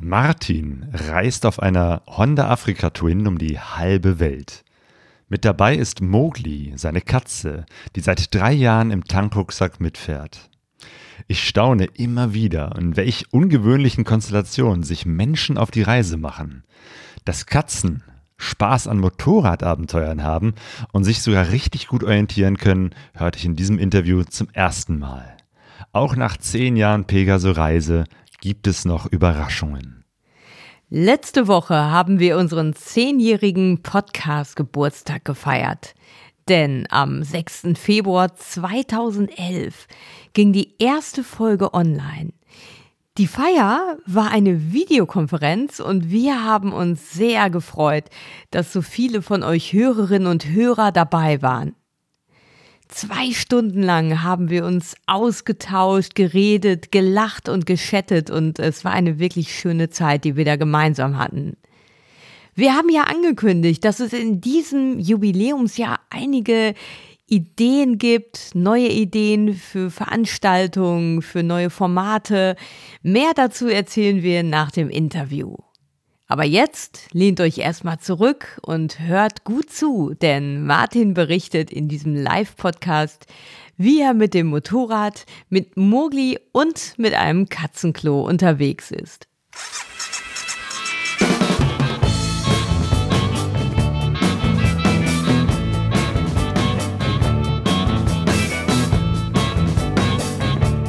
Martin reist auf einer Honda Afrika Twin um die halbe Welt. Mit dabei ist Mowgli, seine Katze, die seit drei Jahren im Tankrucksack mitfährt. Ich staune immer wieder, in welch ungewöhnlichen Konstellationen sich Menschen auf die Reise machen. Dass Katzen Spaß an Motorradabenteuern haben und sich sogar richtig gut orientieren können, hörte ich in diesem Interview zum ersten Mal. Auch nach zehn Jahren Pegaso-Reise gibt es noch Überraschungen. Letzte Woche haben wir unseren zehnjährigen Podcast-Geburtstag gefeiert. Denn am 6. Februar 2011 ging die erste Folge online. Die Feier war eine Videokonferenz und wir haben uns sehr gefreut, dass so viele von euch Hörerinnen und Hörer dabei waren. Zwei Stunden lang haben wir uns ausgetauscht, geredet, gelacht und geschattet und es war eine wirklich schöne Zeit, die wir da gemeinsam hatten. Wir haben ja angekündigt, dass es in diesem Jubiläumsjahr einige Ideen gibt, neue Ideen für Veranstaltungen, für neue Formate. Mehr dazu erzählen wir nach dem Interview. Aber jetzt lehnt euch erstmal zurück und hört gut zu, denn Martin berichtet in diesem Live-Podcast, wie er mit dem Motorrad, mit Mogli und mit einem Katzenklo unterwegs ist.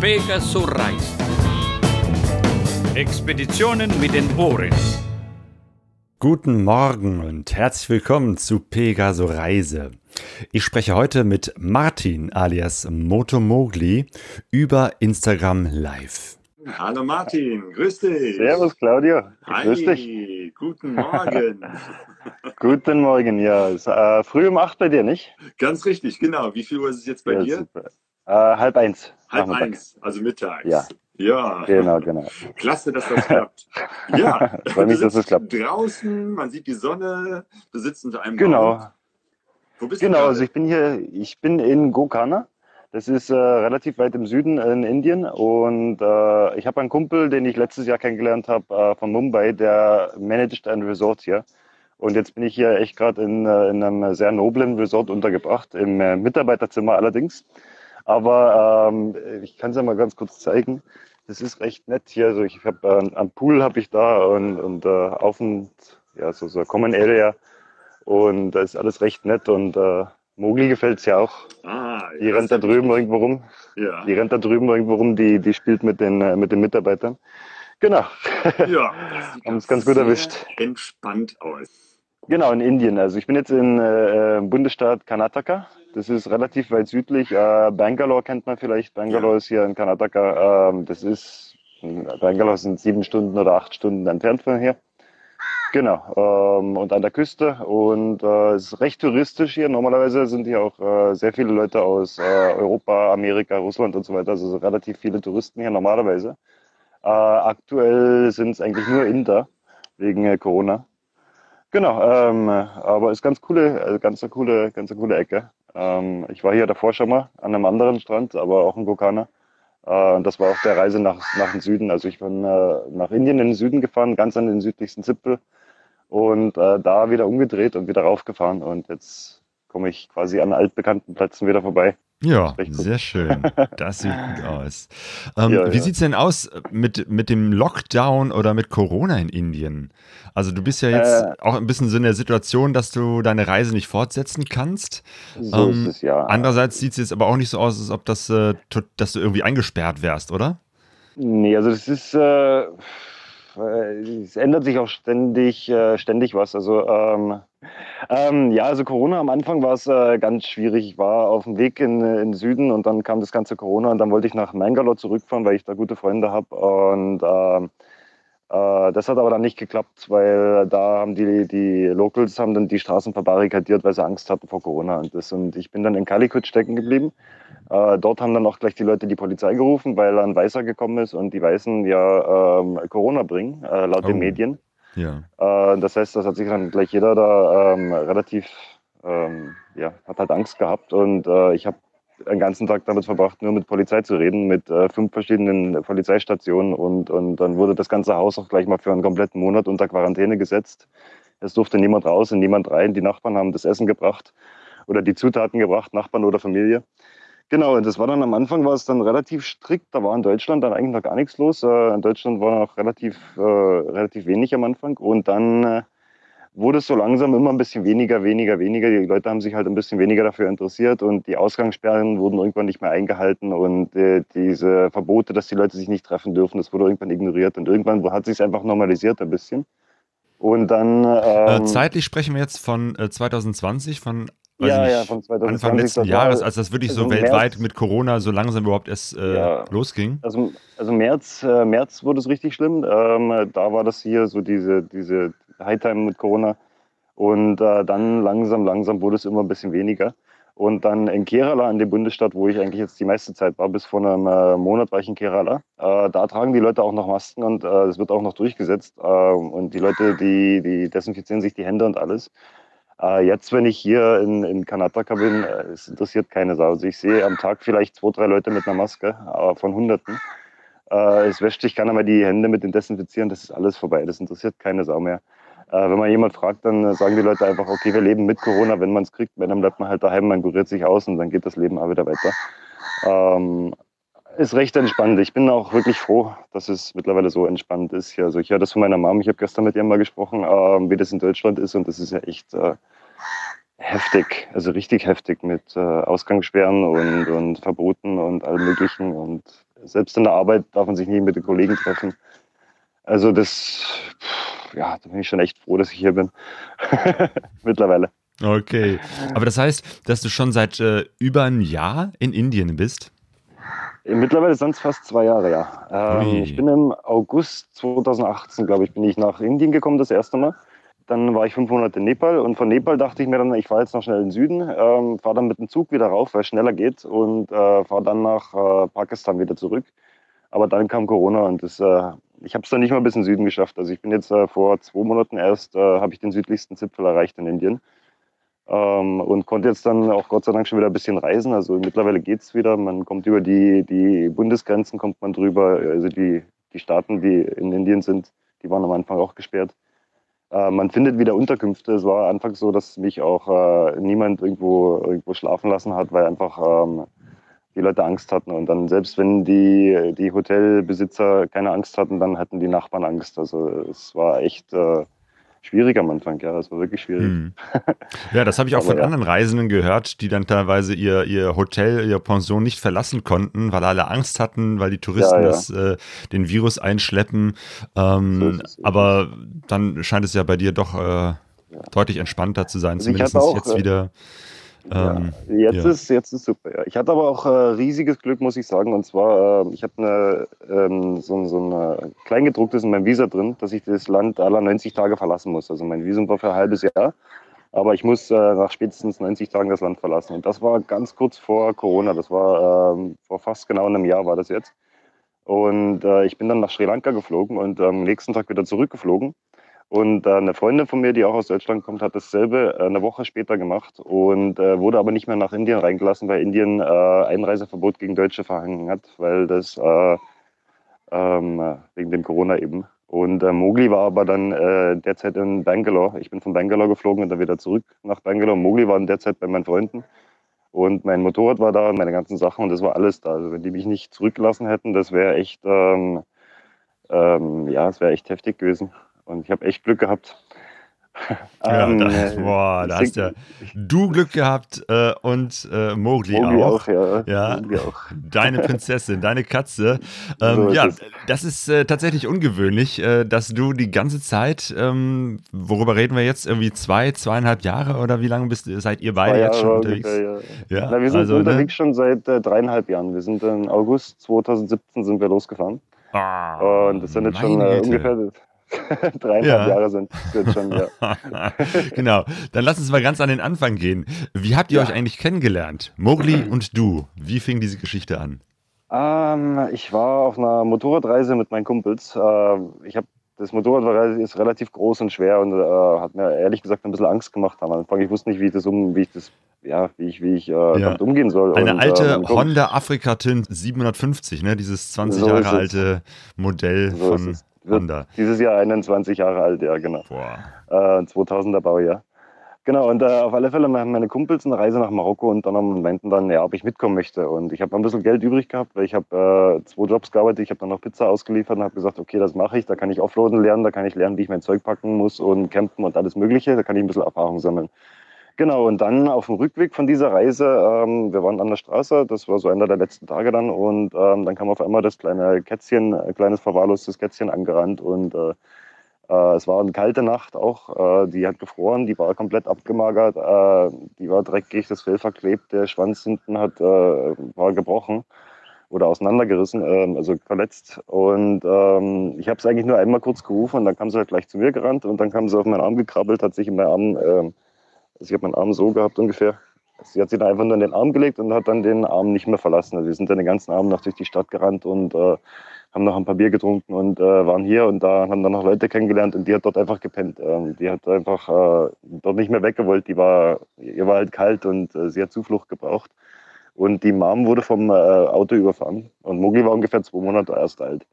Pegasus reist. Expeditionen mit den Ohren. Guten Morgen und herzlich willkommen zu Pegaso Reise. Ich spreche heute mit Martin alias Motomogli über Instagram Live. Hallo Martin, grüß dich. Servus Claudio, Hi, grüß dich. guten Morgen. Guten Morgen, ja. Ist, äh, früh um acht bei dir, nicht? Ganz richtig, genau. Wie viel Uhr ist es jetzt bei ja, dir? Äh, halb eins. Halb eins, also mittags. Ja. Ja. Genau, genau. Klasse, dass das klappt. Ja, Freut mich, dass es klappt. draußen, man sieht die Sonne, du sitzt unter einem Genau, Baum. Wo bist genau. du Also ich bin hier, ich bin in Gokana. Das ist äh, relativ weit im Süden in Indien und äh, ich habe einen Kumpel, den ich letztes Jahr kennengelernt habe äh, von Mumbai, der managt ein Resort hier. Und jetzt bin ich hier echt gerade in, äh, in einem sehr noblen Resort untergebracht, im äh, Mitarbeiterzimmer allerdings. Aber ähm, ich kann es ja mal ganz kurz zeigen. Das ist recht nett hier. Also ich habe äh, einen Pool habe ich da und, und äh, auf und ja so so Common Area und da ist alles recht nett und äh, Mogli gefällt's ja auch. Ah, Die ja, rennt da drüben irgendwo rum. Ja. Die rennt da drüben irgendwo rum. Die die spielt mit den äh, mit den Mitarbeitern. Genau. Ja, Haben es ganz gut erwischt. Entspannt aus. Genau, in Indien. Also ich bin jetzt in äh, im Bundesstaat Karnataka. Das ist relativ weit südlich. Äh, Bangalore kennt man vielleicht. Bangalore Ja. ist hier in Karnataka. Ähm, das ist, Bangalore sind sieben Stunden oder acht Stunden entfernt von hier. Genau, ähm, und an der Küste. Und äh, es ist recht touristisch hier. Normalerweise sind hier auch äh, sehr viele Leute aus äh, Europa, Amerika, Russland und so weiter. Also so relativ viele Touristen hier normalerweise. Äh, aktuell sind es eigentlich nur Inder wegen äh, Corona. Genau, ähm, aber ist ganz coole, äh, ganz eine coole, ganz eine coole Ecke. Ähm, ich war hier davor schon mal an einem anderen Strand, aber auch in Gokana. Äh, und das war auch der Reise nach, nach dem Süden. Also ich bin äh, nach Indien in den Süden gefahren, ganz an den südlichsten Zipfel und äh, da wieder umgedreht und wieder raufgefahren. Und jetzt komme ich quasi an altbekannten Plätzen wieder vorbei. Ja, sehr schön. Das sieht gut aus. Ähm, Ja, wie ja. sieht's denn aus mit, mit dem Lockdown oder mit Corona in Indien? Also du bist ja jetzt Äh. auch ein bisschen so in der Situation, dass du deine Reise nicht fortsetzen kannst. So Ähm, ist es ja. Andererseits sieht es jetzt aber auch nicht so aus, als ob das, äh, dass du irgendwie eingesperrt wärst, oder? Nee, also das ist, äh, äh, es ändert sich auch ständig, äh, ständig was. Also ähm, ähm, ja, also Corona am Anfang war es äh, ganz schwierig. Ich war auf dem Weg in, in den Süden und dann kam das ganze Corona und dann wollte ich nach Mangalore zurückfahren, weil ich da gute Freunde habe und ähm, äh, das hat aber dann nicht geklappt, weil da haben die, die Locals haben dann die Straßen verbarrikadiert, weil sie Angst hatten vor Corona und das. Und ich bin dann in Calicut stecken geblieben. Äh, dort haben dann auch gleich die Leute die Polizei gerufen, weil ein Weißer gekommen ist und die Weißen ja ähm, Corona bringen, äh, laut Oh. den Medien. Ja. Äh, das heißt, das hat sich dann gleich jeder da ähm, relativ, ähm, ja, hat halt Angst gehabt und äh, ich habe einen ganzen Tag damit verbracht, nur mit Polizei zu reden, mit äh, fünf verschiedenen Polizeistationen und, und dann wurde das ganze Haus auch gleich mal für einen kompletten Monat unter Quarantäne gesetzt. Es durfte niemand raus und niemand rein. Die Nachbarn haben das Essen gebracht oder die Zutaten gebracht, Nachbarn oder Familie. Genau, und das war dann am Anfang war es dann relativ strikt. Da war in Deutschland dann eigentlich noch gar nichts los. Äh, in Deutschland war noch relativ, äh, relativ wenig am Anfang. Und dann äh, wurde es so langsam immer ein bisschen weniger, weniger, weniger. Die Leute haben sich halt ein bisschen weniger dafür interessiert und die Ausgangssperren wurden irgendwann nicht mehr eingehalten und äh, diese Verbote, dass die Leute sich nicht treffen dürfen, das wurde irgendwann ignoriert und irgendwann hat sich einfach normalisiert ein bisschen. Und dann. Ähm, äh, zeitlich sprechen wir jetzt von äh, 2020, von ja, nicht, ja, von 2020. Anfang letzten Jahres, als das wirklich so also weltweit März, mit Corona so langsam überhaupt erst äh, Ja. losging. Also, also März, äh, März wurde es richtig schlimm. Ähm, da war das hier so diese, diese Hightime mit Corona. Und äh, dann langsam, langsam wurde es immer ein bisschen weniger. Und dann in Kerala, in dem Bundesstaat, wo ich eigentlich jetzt die meiste Zeit war, bis vor einem äh, Monat war ich in Kerala, äh, da tragen die Leute auch noch Masken und äh, es wird auch noch durchgesetzt. Äh, und die Leute, die, die desinfizieren sich die Hände und alles. Äh, jetzt, wenn ich hier in, in Karnataka bin, äh, es interessiert keine Sau. Also ich sehe am Tag vielleicht zwei, drei Leute mit einer Maske äh, von Hunderten. Äh, es wäscht sich keiner mehr die Hände mit dem Desinfizieren, das ist alles vorbei. Das interessiert keine Sau mehr. Äh, wenn man jemand fragt, dann äh, sagen die Leute einfach, okay, wir leben mit Corona, wenn man es kriegt, wenn, dann bleibt man halt daheim, man kuriert sich aus und dann geht das Leben auch wieder weiter. Ähm, ist recht entspannt. Ich bin auch wirklich froh, dass es mittlerweile so entspannt ist. Also ich höre das von meiner Mom, ich habe gestern mit ihr mal gesprochen, ähm, wie das in Deutschland ist und das ist ja echt äh, heftig, also richtig heftig mit äh, Ausgangssperren und, und Verboten und allem Möglichen und selbst in der Arbeit darf man sich nicht mit den Kollegen treffen. Also das, ja, da bin ich schon echt froh, dass ich hier bin. mittlerweile. Okay. Aber das heißt, dass du schon seit äh, über einem Jahr in Indien bist? Mittlerweile sind es fast zwei Jahre, ja. Ähm, ich bin im August 2018, glaube ich, bin ich nach Indien gekommen das erste Mal. Dann war ich fünf Monate in Nepal und von Nepal dachte ich mir dann, ich fahre jetzt noch schnell in den Süden, ähm, fahre dann mit dem Zug wieder rauf, weil es schneller geht und äh, fahre dann nach äh, Pakistan wieder zurück. Aber dann kam Corona und das, äh, ich habe es dann nicht mal bis in den Süden geschafft. Also ich bin jetzt äh, vor zwei Monaten erst, äh, habe ich den südlichsten Zipfel erreicht in Indien. Ähm, und konnte jetzt dann auch Gott sei Dank schon wieder ein bisschen reisen. Also mittlerweile geht's wieder. Man kommt über die, die Bundesgrenzen, kommt man drüber. Also die, die Staaten, die in Indien sind, die waren am Anfang auch gesperrt. Äh, man findet wieder Unterkünfte. Es war anfangs so, dass mich auch äh, niemand irgendwo, irgendwo schlafen lassen hat, weil einfach ähm, die Leute Angst hatten. Und dann selbst wenn die, die Hotelbesitzer keine Angst hatten, dann hatten die Nachbarn Angst. Also es war echt äh, schwierig am Anfang. Ja, es war wirklich schwierig. Hm. Ja, das habe ich auch von ja. anderen Reisenden gehört, die dann teilweise ihr, ihr Hotel, ihr Pension nicht verlassen konnten, weil alle Angst hatten, weil die Touristen Ja. Das, äh, den Virus einschleppen. Ähm, So aber dann scheint es ja bei dir doch äh, deutlich entspannter zu sein, Also zumindest auch, jetzt äh, wieder. Ähm, ja, jetzt, ja. Ist, jetzt ist super. Ja. Ich hatte aber auch äh, riesiges Glück, muss ich sagen. Und zwar, äh, ich habe eine, ähm, so, so ein äh, Kleingedrucktes in meinem Visa drin, dass ich das Land aller 90 Tage verlassen muss. Also mein Visum war für ein halbes Jahr. Aber ich muss äh, nach spätestens 90 Tagen das Land verlassen. Und das war ganz kurz vor Corona. Das war ähm, vor fast genau einem Jahr war das jetzt. Und äh, ich bin dann nach Sri Lanka geflogen und am nächsten Tag wieder zurückgeflogen. Und äh, eine Freundin von mir, die auch aus Deutschland kommt, hat dasselbe äh, eine Woche später gemacht und äh, wurde aber nicht mehr nach Indien reingelassen, weil Indien äh, Einreiseverbot gegen Deutsche verhangen hat, weil das äh, ähm, äh, wegen dem Corona eben. Und äh, Mowgli war aber dann derzeit in Bangalore. Ich bin von Bangalore geflogen und dann wieder zurück nach Bangalore. Mowgli war derzeit bei meinen Freunden. Und mein Motorrad war da, meine ganzen Sachen und das war alles da. Also wenn die mich nicht zurückgelassen hätten, das wäre echt, ähm, ähm, ja, es wäre echt heftig gewesen. Und ich habe echt Glück gehabt. Ja, Ähm, da, äh, boah, da hast ja du Glück gehabt äh, und äh, Mowgli, Mowgli auch. auch, ja. Ja. Mowgli auch. Deine Prinzessin, deine Katze. Ähm, So ist ja, es. das ist äh, tatsächlich ungewöhnlich, äh, dass du die ganze Zeit, ähm, worüber reden wir jetzt, irgendwie zwei, zweieinhalb Jahre oder wie lange bist, seid ihr beide jetzt schon unterwegs? ungefähr, ja. Ja, Na, wir sind also, ne? unterwegs schon seit äh, dreieinhalb Jahren. Wir sind im August 2017 sind wir losgefahren. Ah, Und das sind jetzt schon äh, ungefähr dreieinhalb Ja. Jahre sind es schon, ja. genau, dann lass uns mal ganz an den Anfang gehen. Wie habt ihr Ja. euch eigentlich kennengelernt? Mowgli und du. Wie fing diese Geschichte an? Ähm, ich war auf einer Motorradreise mit meinen Kumpels. Ähm, ich habe das Motorrad war, ist relativ groß und schwer und äh, hat mir ehrlich gesagt ein bisschen Angst gemacht am Anfang. Ich wusste nicht, wie ich das um, wie ich das, ja, wie ich, wie ich äh, damit umgehen soll. Eine und, alte äh, Kumpel- Honda Africa Twin 750, ne? Dieses 20 So Jahre alte Modell So von Honda. Dieses Jahr 21 Jahre alt, ja, genau. Boah. Äh, 2000er Baujahr. Genau, und äh, auf alle Fälle machen meine Kumpels eine Reise nach Marokko und dann meinten dann, ja, ob ich mitkommen möchte. Und ich habe ein bisschen Geld übrig gehabt, weil ich habe äh, zwei Jobs gearbeitet. Ich habe dann noch Pizza ausgeliefert und habe gesagt, okay, das mache ich. Da kann ich Offroaden lernen, da kann ich lernen, wie ich mein Zeug packen muss und campen und alles Mögliche. Da kann ich ein bisschen Erfahrung sammeln. Genau, und dann auf dem Rückweg von dieser Reise, ähm, wir waren an der Straße, das war so einer der letzten Tage dann, und ähm, dann kam auf einmal das kleine Kätzchen, ein kleines verwahrlostes Kätzchen angerannt und äh, äh, es war eine kalte Nacht auch, äh, die hat gefroren, die war komplett abgemagert, äh, die war dreckig, das Fell verklebt, der Schwanz hinten hat, äh, war gebrochen oder auseinandergerissen, ähm, also verletzt. Und ähm, ich habe es eigentlich nur einmal kurz gerufen und dann kam sie halt gleich zu mir gerannt und dann kam sie auf meinen Arm gekrabbelt, hat sich in meinen Arm, ähm, also ich habe meinen Arm so gehabt ungefähr. Sie hat sich dann einfach nur in den Arm gelegt und hat dann den Arm nicht mehr verlassen. Also wir sind dann den ganzen Abend noch durch die Stadt gerannt und äh, haben noch ein paar Bier getrunken und äh, waren hier und da haben dann noch Leute kennengelernt und die hat dort einfach gepennt. Ähm, die hat einfach äh, dort nicht mehr weggewollt. Die war, ihr war halt kalt und äh, sie hat Zuflucht gebraucht. Und die Mom wurde vom äh, Auto überfahren. Und Mogli war ungefähr zwei Monate erst alt.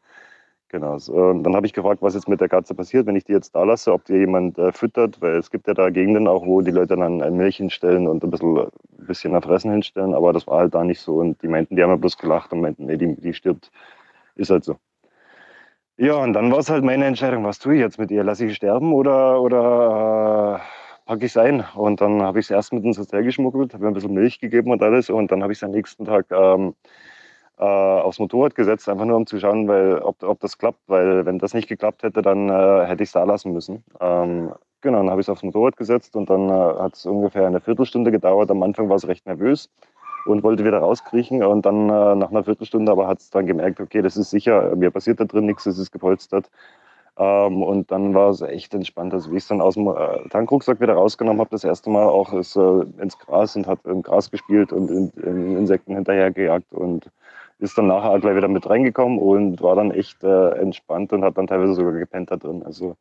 Genau. Und dann habe ich gefragt, was jetzt mit der Katze passiert, wenn ich die jetzt da lasse, ob die jemand äh, füttert, weil es gibt ja da Gegenden auch, wo die Leute dann äh, Milch hinstellen und ein bisschen, ein bisschen Fressen hinstellen, aber das war halt da nicht so. Und die meinten, die haben ja bloß gelacht und meinten, nee, die, die stirbt. Ist halt so. Ja, und dann war es halt meine Entscheidung, was tue ich jetzt mit ihr? Lasse ich sterben oder, oder äh, packe ich es ein? Und dann habe ich es erst mit ins Hotel geschmuggelt, habe ihr ein bisschen Milch gegeben und alles. Und dann habe ich es am nächsten Tag ähm, äh, aufs Motorrad gesetzt, einfach nur um zu schauen, weil, ob, ob das klappt. Weil wenn das nicht geklappt hätte, dann äh, hätte ich es da lassen müssen. Ähm, genau, dann habe ich es aufs Motorrad gesetzt und dann äh, hat es ungefähr eine Viertelstunde gedauert. Am Anfang war es recht nervös und wollte wieder rauskriechen und dann äh, nach einer Viertelstunde aber hat es dann gemerkt, okay, das ist sicher, mir passiert da drin nichts, es ist gepolstert. Ähm, und dann war es echt entspannt. Also wie ich es dann aus dem äh, Tankrucksack wieder rausgenommen habe, das erste Mal auch ist, äh, ins Gras und hat im Gras gespielt und in, in Insekten hinterhergejagt und ist dann nachher gleich wieder mit reingekommen und war dann echt äh, entspannt und hat dann teilweise sogar gepennt da drin. Also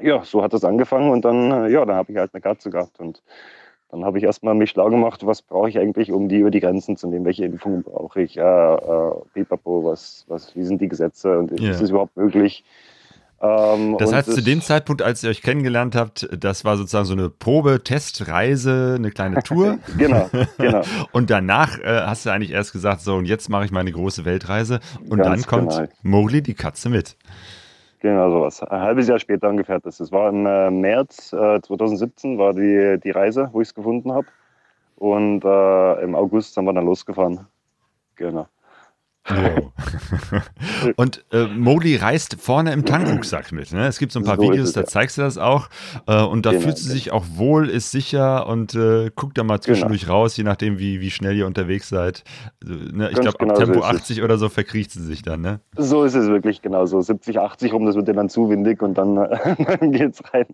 ja, so hat das angefangen und dann, äh, ja, dann habe ich halt eine Katze gehabt und dann habe ich erstmal mich schlau gemacht, was brauche ich eigentlich, um die über die Grenzen zu nehmen, welche Impfungen brauche ich, äh, äh, pipapo, was, was, wie sind die Gesetze und Ja. ist es überhaupt möglich? Ähm, Das heißt, zu dem Zeitpunkt, als ihr euch kennengelernt habt, das war sozusagen so eine Probe-Testreise, eine kleine Tour. Genau, genau. Und danach äh, hast du eigentlich erst gesagt, so, und jetzt mache ich meine große Weltreise. Und Ganz dann kommt genau. Mowgli, die Katze, mit. Genau sowas. Ein halbes Jahr später ungefähr. Das das war im äh, März äh, 2017 war die, die Reise, wo ich es gefunden habe. Und äh, im August sind wir dann losgefahren. Genau. und äh, Mowgli reist vorne im Tankrucksack mit. Ne? Es gibt so ein paar So Videos, da ja. zeigst du das auch. Äh, und da Genau, fühlt sie genau. sich auch wohl, ist sicher und äh, guckt da mal zwischendurch raus, je nachdem, wie, wie schnell ihr unterwegs seid. Ne? Ich glaube, genau ab so Tempo es. 80 oder so verkriecht sie sich dann. Ne? So ist es wirklich genau so. 70, 80 rum, das wird ihr dann zu windig und dann, dann geht's rein.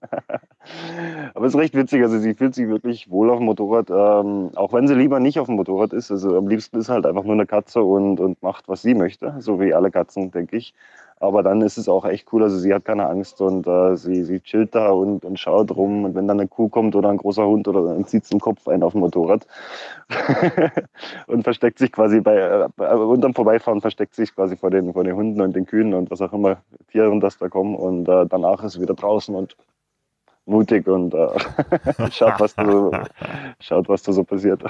Aber es ist recht witzig. Also sie fühlt sich wirklich wohl auf dem Motorrad, ähm, auch wenn sie lieber nicht auf dem Motorrad ist. Also am liebsten ist halt einfach nur eine Katze und, und macht, was sie möchte, so wie alle Katzen, denke ich. Aber dann ist es auch echt cool. Also sie hat keine Angst und äh, sie, sie chillt da und, und schaut rum. Und wenn dann eine Kuh kommt oder ein großer Hund oder dann zieht sie den Kopf ein auf dem Motorrad und versteckt sich quasi bei, äh, bei unterm Vorbeifahren versteckt sich quasi vor den, vor den Hunden und den Kühen und was auch immer Tieren das da kommen. Und äh, danach ist sie wieder draußen und mutig und äh, schaut, was da so, schaut, was da so passiert.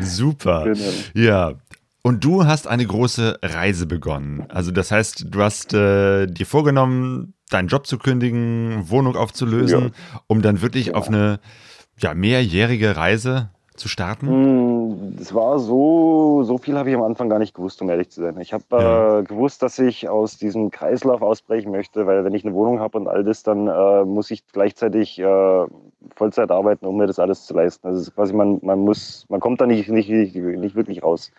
Super. Genau. Ja. Und du hast eine große Reise begonnen. Also das heißt, du hast äh, dir vorgenommen, deinen Job zu kündigen, Wohnung aufzulösen, um dann wirklich auf eine ja, mehrjährige Reise zu starten. Es war so, so viel habe ich am Anfang gar nicht gewusst, um ehrlich zu sein. Ich habe Ja. äh, gewusst, dass ich aus diesem Kreislauf ausbrechen möchte, weil wenn ich eine Wohnung habe und all das, dann äh, muss ich gleichzeitig äh, Vollzeit arbeiten, um mir das alles zu leisten. Also quasi man, man muss, man kommt da nicht, nicht, nicht, nicht wirklich raus.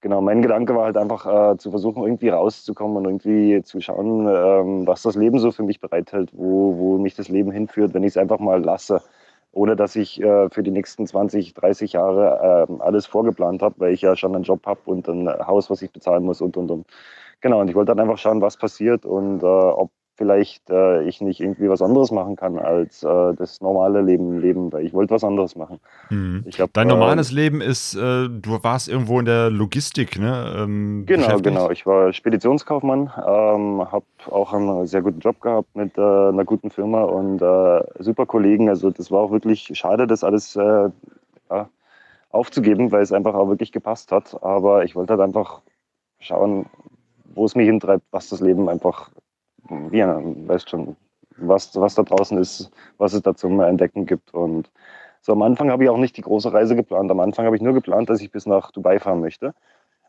Genau, mein Gedanke war halt einfach äh, zu versuchen, irgendwie rauszukommen und irgendwie zu schauen, ähm, was das Leben so für mich bereithält, wo, wo mich das Leben hinführt, wenn ich es einfach mal lasse ohne dass ich äh, für die nächsten 20, 30 Jahre ähm, alles vorgeplant habe, weil ich ja schon einen Job habe und ein Haus, was ich bezahlen muss und und und. Genau, und ich wollte dann einfach schauen, was passiert und äh, ob vielleicht äh, ich nicht irgendwie was anderes machen kann als äh, das normale Leben leben, weil ich wollte was anderes machen. Ich hab, Dein äh, normales Leben ist, äh, du warst irgendwo in der Logistik, ne? Ähm, Genau, genau. Ich war Speditionskaufmann, ähm, habe auch einen sehr guten Job gehabt mit äh, einer guten Firma und äh, super Kollegen. Also das war auch wirklich schade, das alles äh, ja, aufzugeben, weil es einfach auch wirklich gepasst hat. Aber ich wollte halt einfach schauen, wo es mich hintreibt, was das Leben einfach, ja, weißt schon, was, was da draußen ist, was es da zum Entdecken gibt. Und so am Anfang habe ich auch nicht die große Reise geplant. Am Anfang habe ich nur geplant, dass ich bis nach Dubai fahren möchte.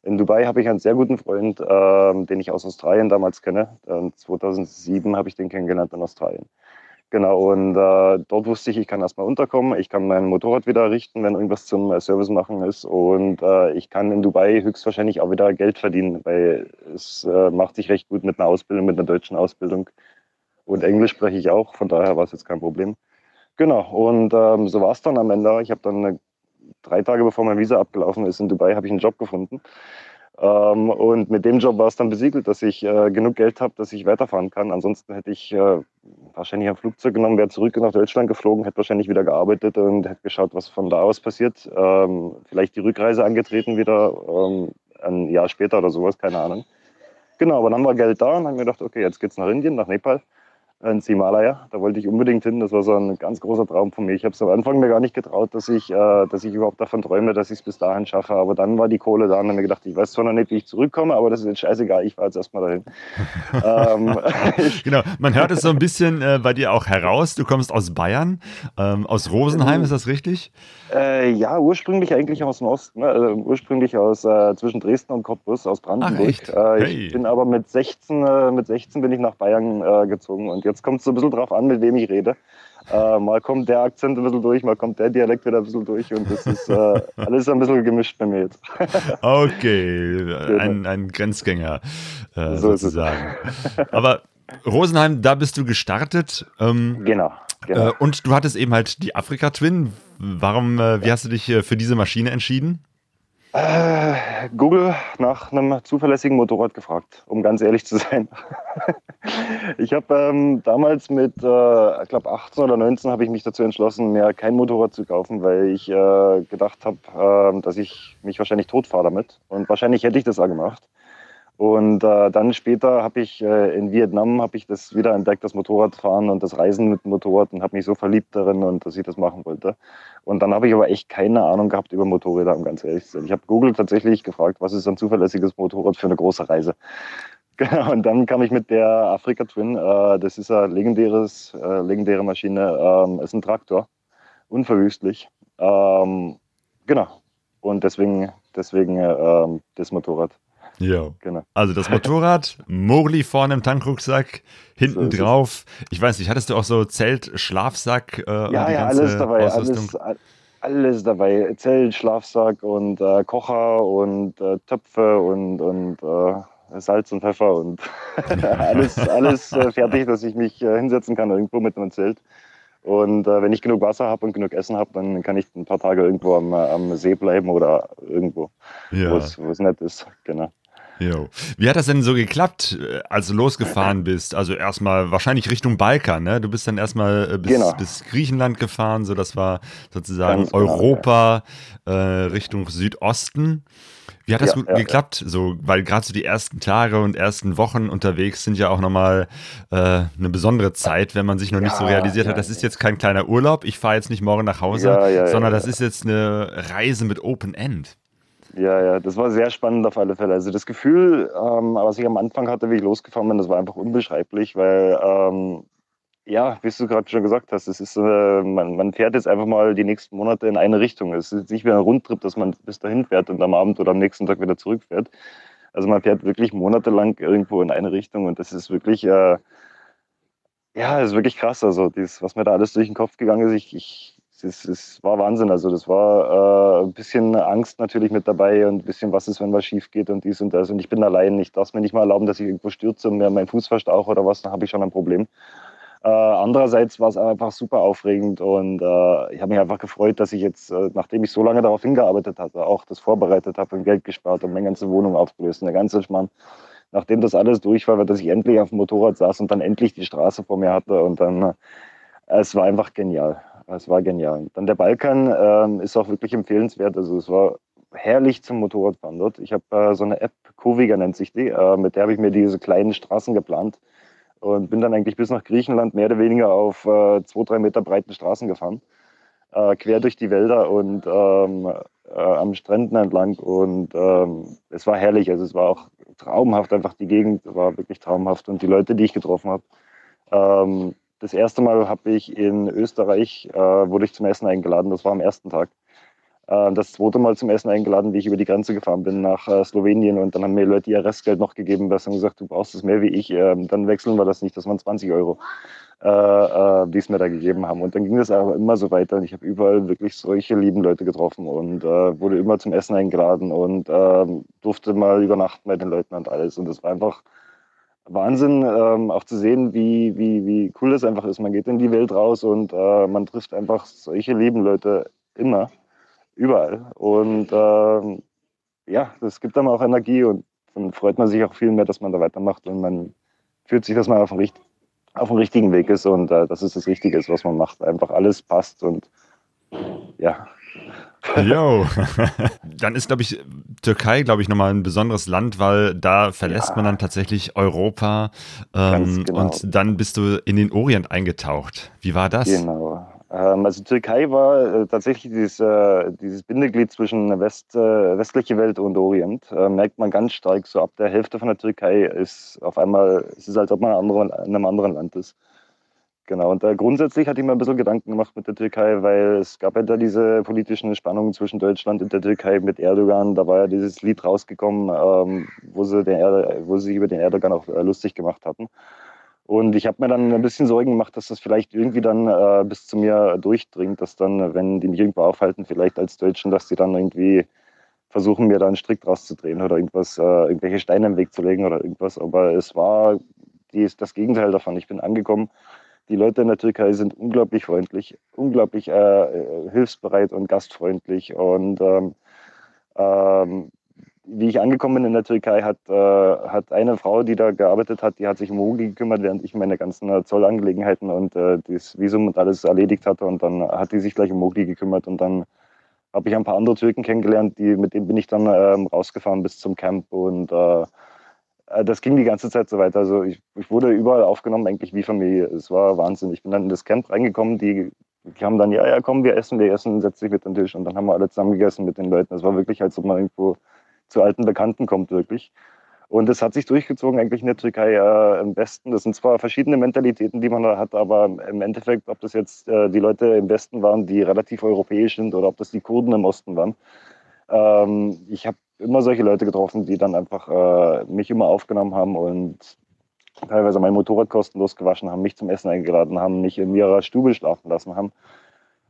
In Dubai habe ich einen sehr guten Freund, ähm, den ich aus Australien damals kenne. Ähm, 2007 habe ich den kennengelernt in Australien. Genau, und äh, dort wusste ich, ich kann erstmal unterkommen, ich kann mein Motorrad wieder richten, wenn irgendwas zum äh, Service machen ist. Und äh, ich kann in Dubai höchstwahrscheinlich auch wieder Geld verdienen, weil es äh, macht sich recht gut mit einer Ausbildung, mit einer deutschen Ausbildung. Und Englisch spreche ich auch, von daher war es jetzt kein Problem. Genau, und ähm, so war es dann am Ende. Ich habe dann äh, drei Tage bevor mein Visa abgelaufen ist in Dubai, habe ich einen Job gefunden. Ähm, und mit dem Job war es dann besiegelt, dass ich äh, genug Geld habe, dass ich weiterfahren kann. Ansonsten hätte ich äh, wahrscheinlich ein Flugzeug genommen, wäre zurück nach Deutschland geflogen, hätte wahrscheinlich wieder gearbeitet und hätte geschaut, was von da aus passiert. Ähm, vielleicht die Rückreise angetreten wieder ähm, ein Jahr später oder sowas, keine Ahnung. Genau, aber dann war Geld da und dann habe ich mir gedacht, okay, jetzt geht's nach Indien, nach Nepal ins Himalaya. Da wollte ich unbedingt hin. Das war so ein ganz großer Traum von mir. Ich habe es am Anfang mir gar nicht getraut, dass ich, äh, dass ich überhaupt davon träume, dass ich es bis dahin schaffe. Aber dann war die Kohle da und dann habe ich gedacht, ich weiß zwar noch nicht, wie ich zurückkomme, aber das ist jetzt scheißegal. Ich fahre jetzt erstmal dahin. ähm, ich, Genau, man hört es so ein bisschen äh, bei dir auch heraus. Du kommst aus Bayern, ähm, aus Rosenheim, ist das richtig? äh, ja, ursprünglich eigentlich aus dem Osten. ne? Also ursprünglich aus äh, zwischen Dresden und Cottbus, aus Brandenburg. echt? Äh, ich Hey. bin aber mit 16, äh, mit 16 bin ich nach Bayern äh, gezogen. Und jetzt kommt es so ein bisschen drauf an, mit wem ich rede. Äh, mal kommt der Akzent ein bisschen durch, mal kommt der Dialekt wieder ein bisschen durch und das ist äh, alles ein bisschen gemischt bei mir jetzt. Okay, ein, ein Grenzgänger äh, So sozusagen. Aber Rosenheim, da bist du gestartet. Ähm, genau, genau. äh, und du hattest eben halt die Afrika Twin. Warum, äh, wie hast du dich äh, für diese Maschine entschieden? Äh, Google nach einem zuverlässigen Motorrad gefragt, um ganz ehrlich zu sein. ich habe ähm, damals mit, äh, ich glaube 18 oder 19 habe ich mich dazu entschlossen, mir kein Motorrad zu kaufen, weil ich äh, gedacht habe, äh, dass ich mich wahrscheinlich totfahre damit. Und wahrscheinlich hätte ich das auch gemacht. Und äh, dann später habe ich äh, in Vietnam habe ich das wieder entdeckt, das Motorradfahren und das Reisen mit Motorrad und habe mich so verliebt darin und dass ich das machen wollte. Und dann habe ich aber echt keine Ahnung gehabt über Motorräder, um ganz ehrlich zu sein. Ich habe Google tatsächlich gefragt, was ist ein zuverlässiges Motorrad für eine große Reise. Genau, und dann kam ich mit der Afrika Twin. Äh, das ist eine legendäres, äh, legendäre Maschine. Ähm, ist ein Traktor, unverwüstlich. Ähm, genau. Und deswegen, deswegen ähm, das Motorrad. Ja. Genau. Also das Motorrad, Mogli vorne im Tankrucksack, hinten So drauf. Ich weiß nicht, hattest du auch so Zelt, Schlafsack äh, und Ja, die ja, ganze alles dabei. Ausrüstung? Alles, alles dabei. Zelt, Schlafsack und äh, Kocher und äh, Töpfe und, und äh, Salz und Pfeffer und alles, alles äh, fertig, dass ich mich äh, hinsetzen kann irgendwo mit einem Zelt. Und äh, wenn ich genug Wasser habe und genug Essen habe, dann kann ich ein paar Tage irgendwo am, am See bleiben oder irgendwo, wo, Ja. es, wo es nett ist. Genau. Jo. Wie hat das denn so geklappt, äh, als du losgefahren bist? Also erstmal wahrscheinlich Richtung Balkan, ne? Du bist dann erstmal äh, bis, Genau. bis Griechenland gefahren, so das war sozusagen Ganz genau, Europa äh, Richtung Südosten. Wie hat das Ja, gut ja, ja. geklappt? So, weil gerade so die ersten Tage und ersten Wochen unterwegs sind ja auch nochmal äh, eine besondere Zeit, wenn man sich noch nicht so Ja, realisiert hat, ja, das ist jetzt kein kleiner Urlaub, ich fahre jetzt nicht morgen nach Hause, Ja, ja, ja, sondern ja. das ist jetzt eine Reise mit Open End. Ja, ja, das war sehr spannend auf alle Fälle. Also das Gefühl, ähm, was ich am Anfang hatte, wie ich losgefahren bin, das war einfach unbeschreiblich, weil, ähm, ja, wie du gerade schon gesagt hast, es ist, äh, man, man fährt jetzt einfach mal die nächsten Monate in eine Richtung. Es ist nicht wie ein Rundtrip, dass man bis dahin fährt und am Abend oder am nächsten Tag wieder zurückfährt. Also man fährt wirklich monatelang irgendwo in eine Richtung und das ist wirklich, äh, ja, ist wirklich krass. Also dies, was mir da alles durch den Kopf gegangen ist, ich, ich es, es war Wahnsinn. Also das war äh, ein bisschen Angst natürlich mit dabei und ein bisschen, was ist, wenn was schief geht und dies und das. Und ich bin allein. Ich darf es mir nicht mal erlauben, dass ich irgendwo stürze und mir meinen Fuß verstauche oder was, dann habe ich schon ein Problem. Äh, andererseits war es einfach super aufregend und äh, ich habe mich einfach gefreut, dass ich jetzt, äh, nachdem ich so lange darauf hingearbeitet hatte, auch das vorbereitet habe und Geld gespart und meine ganze Wohnung aufgelöst und der ganze Schmarrn, nachdem das alles durch war, dass ich endlich auf dem Motorrad saß und dann endlich die Straße vor mir hatte und dann, äh, es war einfach genial. Es war genial. Dann der Balkan ähm, ist auch wirklich empfehlenswert. Also es war herrlich zum Motorradfahren dort. Ich habe äh, so eine App, Koviga nennt sich die, äh, mit der habe ich mir diese kleinen Straßen geplant und bin dann eigentlich bis nach Griechenland mehr oder weniger auf äh, zwei, drei Meter breiten Straßen gefahren, äh, quer durch die Wälder und ähm, äh, am Stränden entlang und ähm, es war herrlich. Also es war auch traumhaft, einfach die Gegend war wirklich traumhaft und die Leute, die ich getroffen habe. Ähm, das erste Mal habe ich in Österreich, äh, wurde ich zum Essen eingeladen, das war am ersten Tag. Äh, das zweite Mal zum Essen eingeladen, wie ich über die Grenze gefahren bin nach äh, Slowenien. Und dann haben mir Leute ihr Restgeld noch gegeben, weil sie haben gesagt, du brauchst es mehr wie ich, ähm, dann wechseln wir das nicht, das waren 20 Euro, äh, äh, die es mir da gegeben haben. Und dann ging das aber immer so weiter. Und ich habe überall wirklich solche lieben Leute getroffen und äh, wurde immer zum Essen eingeladen und ähm, durfte mal übernachten bei den Leuten und alles. Und das war einfach Wahnsinn, ähm, auch zu sehen, wie, wie, wie cool das einfach ist. Man geht in die Welt raus und äh, man trifft einfach solche lieben Leute immer, überall. Und ähm, ja, das gibt dann auch Energie und dann freut man sich auch viel mehr, dass man da weitermacht und man fühlt sich, dass man auf dem, auf dem richtigen Weg ist und äh, dass es das Richtige ist, was man macht. Einfach alles passt und ja, Jo. dann ist, glaube ich, Türkei, glaube ich, nochmal ein besonderes Land, weil da verlässt ja. man dann tatsächlich Europa ähm, genau. und dann bist du in den Orient eingetaucht. Wie war das? Genau. Ähm, also Türkei war äh, tatsächlich dieses, äh, dieses Bindeglied zwischen West, äh, westliche Welt und Orient. Äh, merkt man ganz stark, so ab der Hälfte von der Türkei ist auf einmal, es ist als ob man in einem anderen Land ist. Genau, und äh, grundsätzlich hatte ich mir ein bisschen Gedanken gemacht mit der Türkei, weil es gab ja da diese politischen Spannungen zwischen Deutschland und der Türkei mit Erdogan. Da war ja dieses Lied rausgekommen, ähm, wo, sie den wo sie sich über den Erdogan auch äh, lustig gemacht hatten. Und ich habe mir dann ein bisschen Sorgen gemacht, dass das vielleicht irgendwie dann äh, bis zu mir durchdringt, dass dann, wenn die mich irgendwo aufhalten, vielleicht als Deutschen, dass die dann irgendwie versuchen, mir da einen Strick rauszudrehen oder irgendwas, äh, irgendwelche Steine im Weg zu legen oder irgendwas. Aber es war die, das Gegenteil davon. Ich bin angekommen die Leute in der Türkei sind unglaublich freundlich, unglaublich äh, äh, hilfsbereit und gastfreundlich. Und ähm, ähm, wie ich angekommen bin in der Türkei, hat, äh, hat eine Frau, die da gearbeitet hat, die hat sich um Hoogi gekümmert, während ich meine ganzen äh, Zollangelegenheiten und äh, das Visum und alles erledigt hatte. Und dann hat die sich gleich um Hoogi gekümmert. Und dann habe ich ein paar andere Türken kennengelernt, die, mit denen bin ich dann ähm, rausgefahren bis zum Camp. Und äh, das ging die ganze Zeit so weiter. Also ich, ich, wurde überall aufgenommen, eigentlich wie Familie. Es war Wahnsinn. Ich bin dann in das Camp reingekommen, die, haben dann, ja, ja, komm, wir essen, wir essen, setz dich mit an den Tisch. Und dann haben wir alle zusammen gegessen mit den Leuten. Es war wirklich, als ob man irgendwo zu alten Bekannten kommt, wirklich. Und das hat sich durchgezogen eigentlich in der Türkei äh, im Westen. Das sind zwar verschiedene Mentalitäten, die man da hat, aber im Endeffekt, ob das jetzt äh, die Leute im Westen waren, die relativ europäisch sind, oder ob das die Kurden im Osten waren. Ähm, ich habe immer solche Leute getroffen, die dann einfach äh, mich immer aufgenommen haben und teilweise mein Motorrad kostenlos gewaschen haben, mich zum Essen eingeladen haben, mich in ihrer Stube schlafen lassen haben.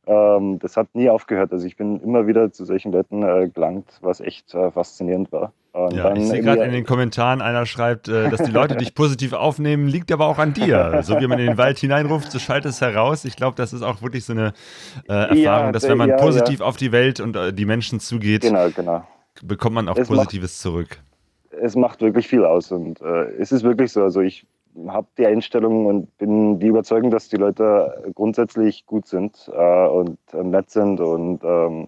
Ähm, das hat nie aufgehört. Also ich bin immer wieder zu solchen Leuten äh, gelangt, was echt äh, faszinierend war. Und ja, ich sehe gerade in den Kommentaren, einer schreibt, äh, dass die Leute dich positiv aufnehmen, liegt aber auch an dir. So wie man in den Wald hineinruft, so schaltet es heraus. Ich glaube, das ist auch wirklich so eine äh, Erfahrung, ja, dass wenn man ja, positiv auf die Welt und äh, die Menschen zugeht, genau, genau bekommt man auch es Positives macht, zurück. Es macht wirklich viel aus und äh, es ist wirklich so. Also ich habe die Einstellung und bin die Überzeugung, dass die Leute grundsätzlich gut sind äh, und äh, nett sind und ähm,